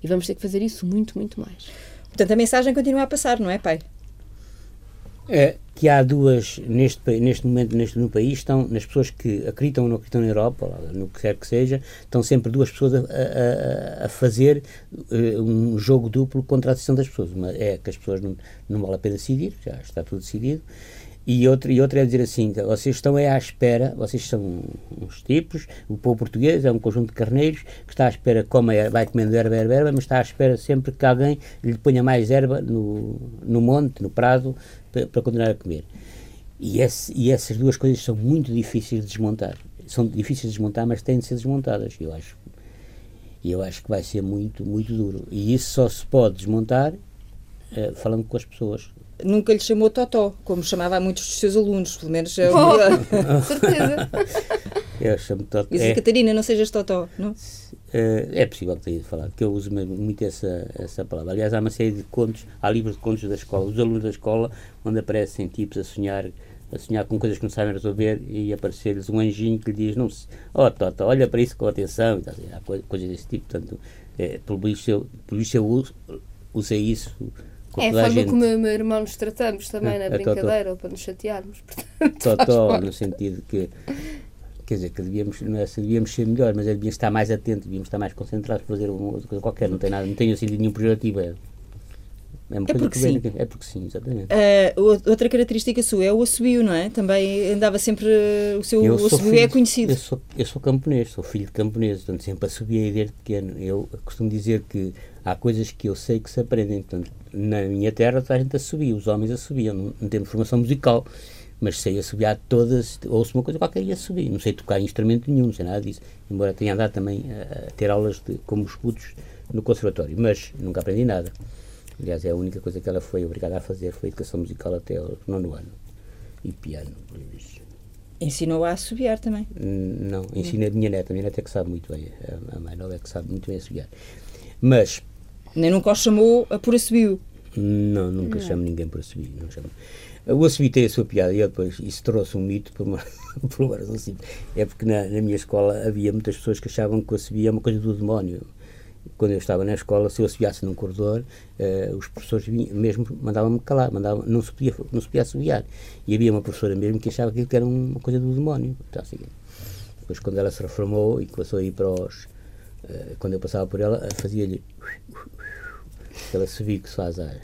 E vamos ter que fazer isso muito, muito mais. Portanto, a mensagem continua a passar, não é, pai? É, que há duas, neste, neste momento neste, no país, estão, nas pessoas que acreditam ou não acreditam na Europa, no que quer que seja, estão sempre duas pessoas a, a, a fazer uh, um jogo duplo contra a decisão das pessoas. Uma é que as pessoas não, não vale a pena decidir, já está tudo decidido, e outra, e outra é dizer assim, vocês estão é à espera, vocês são uns tipos, o povo português é um conjunto de carneiros que está à espera, como é, vai comendo erva, erva, erva, mas está à espera sempre que alguém lhe ponha mais erva no, no monte, no prado, para, para continuar a comer. E, esse, e essas duas coisas são muito difíceis de desmontar. São difíceis de desmontar, mas têm de ser desmontadas, eu acho. E eu acho que vai ser muito, muito duro. E isso só se pode desmontar uh, falando com as pessoas, nunca lhe chamou Totó, como chamava a muitos dos seus alunos, pelo menos é oh, (laughs) certeza. Eu chamo Totó. Diz é, Catarina, não sejas Totó, não? É, é possível que tenha falado, que eu uso muito essa, essa palavra. Aliás, há uma série de contos, há livros de contos da escola, os alunos da escola, onde aparecem tipos a sonhar a sonhar com coisas que não sabem resolver e aparecer-lhes um anjinho que lhe diz, não se, oh Totó, olha para isso com atenção, e há coisas desse tipo, portanto, é, pelo visto eu, pelo visto eu uso, usei isso é a forma como o meu irmão nos tratamos também, na (laughs) brincadeira, ou para nos chatearmos. Totó, no sentido que quer dizer, que devíamos, não é, devíamos ser melhores, mas devíamos estar mais atentos, devíamos estar mais concentrados para fazer uma outra coisa qualquer, não tem nada, não tem assim nenhum projetivo. É, é, é porque sim. É porque sim, exatamente. Uh, outra característica sua é o assobio, não é? Também andava sempre. O seu eu assobio é conhecido. Eu sou, eu sou camponês, sou filho de camponês, portanto sempre assobiei desde pequeno. Eu costumo dizer que há coisas que eu sei que se aprendem. Portanto, na minha terra a gente assobia, os homens assobiam, não, não temos formação musical, mas sei assobiar todas, ouço uma coisa qualquer e assobio. Não sei tocar instrumento nenhum, não sei nada disso, embora tenha andado também a, a ter aulas de, como escudos no conservatório, mas nunca aprendi nada. Aliás, é a única coisa que ela foi obrigada a fazer foi educação musical até o nono ano. E piano, por isso. Ensinou a assobiar também? Não, ensina a minha neta. A minha neta é que sabe muito bem. A mãe nova é que sabe muito bem assobiar. Mas nem nunca o chamou a por assobio? Não, nunca não. chamo ninguém por assobio. Não chamo. O assobio tem a sua piada e depois isso trouxe um mito por uma, (laughs) por uma razão simples. É porque na, na, minha escola havia muitas pessoas que achavam que o assobio é uma coisa do demónio. Quando eu estava na escola, se eu assobiasse num corredor, uh, os professores vinham, mesmo mandavam-me calar, mandavam, não, se podia, não se podia assobiar. E havia uma professora mesmo que achava que aquilo era uma coisa do demónio. Então, assim, depois, quando ela se reformou e começou a ir para os. Uh, quando eu passava por ela, fazia-lhe aquela subir que se faz às,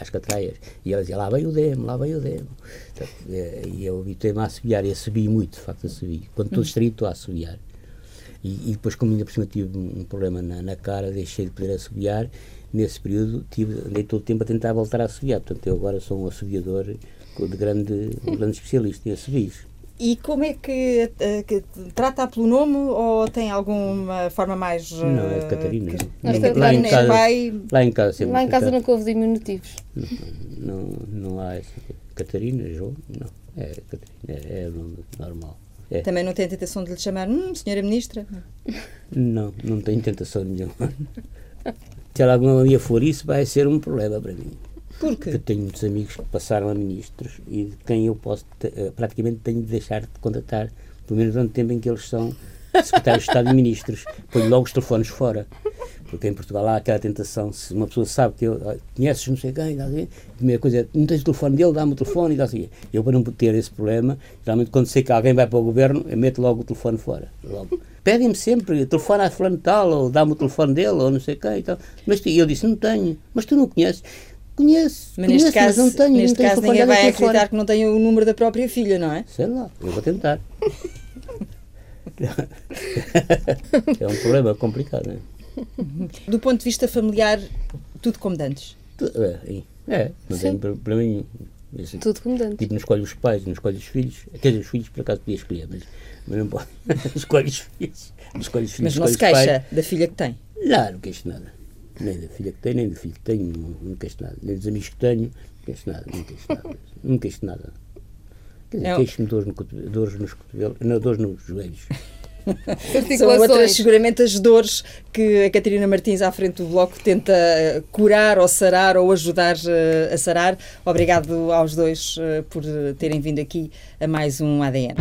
às catraias, e ela dizia, lá veio o demo, lá veio o demo. Então, eh, e eu habituei-me a assobiar, e assobi muito, de facto, assobi. Quando estou hum. distraído, estou a assobiar. E, e, depois, como ainda por cima tive um problema na, na, cara, deixei de poder assobiar. Nesse período, tive, andei todo o tempo a tentar voltar a assobiar. Portanto, eu agora sou um assobiador de grande, um grande especialista em assobios. E como é que, uh, que, trata pelo nome ou tem alguma forma mais. Uh, não, é de Catarina. Que, lá, em casa, pai, lá em casa Lá em casa nunca houve diminutivos. Não, não, não há essa. Catarina, João, não. É Catarina, é, é o nome normal. É. Também não tem a tentação de lhe chamar, hum, senhora ministra? Não, não tenho tentação nenhuma. Se ela algum dia for isso, vai ser um problema para mim. Por Porque quê? tenho muitos amigos que passaram a ministros e de quem eu posso, eh, praticamente tenho de deixar de contatar, pelo menos durante o tempo em que eles são secretários de Estado e ministros. Ponho logo os telefones fora. Porque em Portugal há aquela tentação, se uma pessoa sabe que eu, ah, conheces não sei quem, a primeira coisa é, não tens o telefone dele, dá-me o telefone e dá assim. Eu, para não ter esse problema, geralmente quando sei que alguém vai para o governo, eu meto logo o telefone fora. Logo. Pedem-me sempre, telefone a fulano tal, ou dá-me o telefone dele, ou não sei quem e tal. Mas eu disse, não tenho. Mas tu não conheces? Conheço, Mas conheço, neste caso, mas não tenho. neste não tenho caso ninguém vai tenho fora. acreditar que não tem o número da própria filha, não é? Sei lá, eu vou tentar. (laughs) é um problema complicado, não é? Do ponto de vista familiar, tudo como dantes. É, é, não tem problema nenhum. Esse- Tudo como dantes. Tipo, não escolhe os pais, não escolhe os filhos. Quer dizer, os filhos por acaso podia escolher, mas, mas não pode. (laughs) escolhe os filhos. Não escolhe os filhos, Mas não se queixa pais. da filha que tem. Não, não queixo nada. Nem da filha que tenho, nem do filho que tenho, não, não queixo nada. Nem dos amigos que tenho, não queixo nada, não queixo nada. Não queixo nada. Quer dizer, Não. queixo-me dores, no cotovelo- dores nos cotovelos, não, dores nos joelhos. (laughs) São outras, seguramente, as dores que a Catarina Martins, à frente do Bloco, tenta eh, curar ou sarar ou ajudar eh, a sarar. Obrigado aos dois eh, por terem vindo aqui a mais um ADN.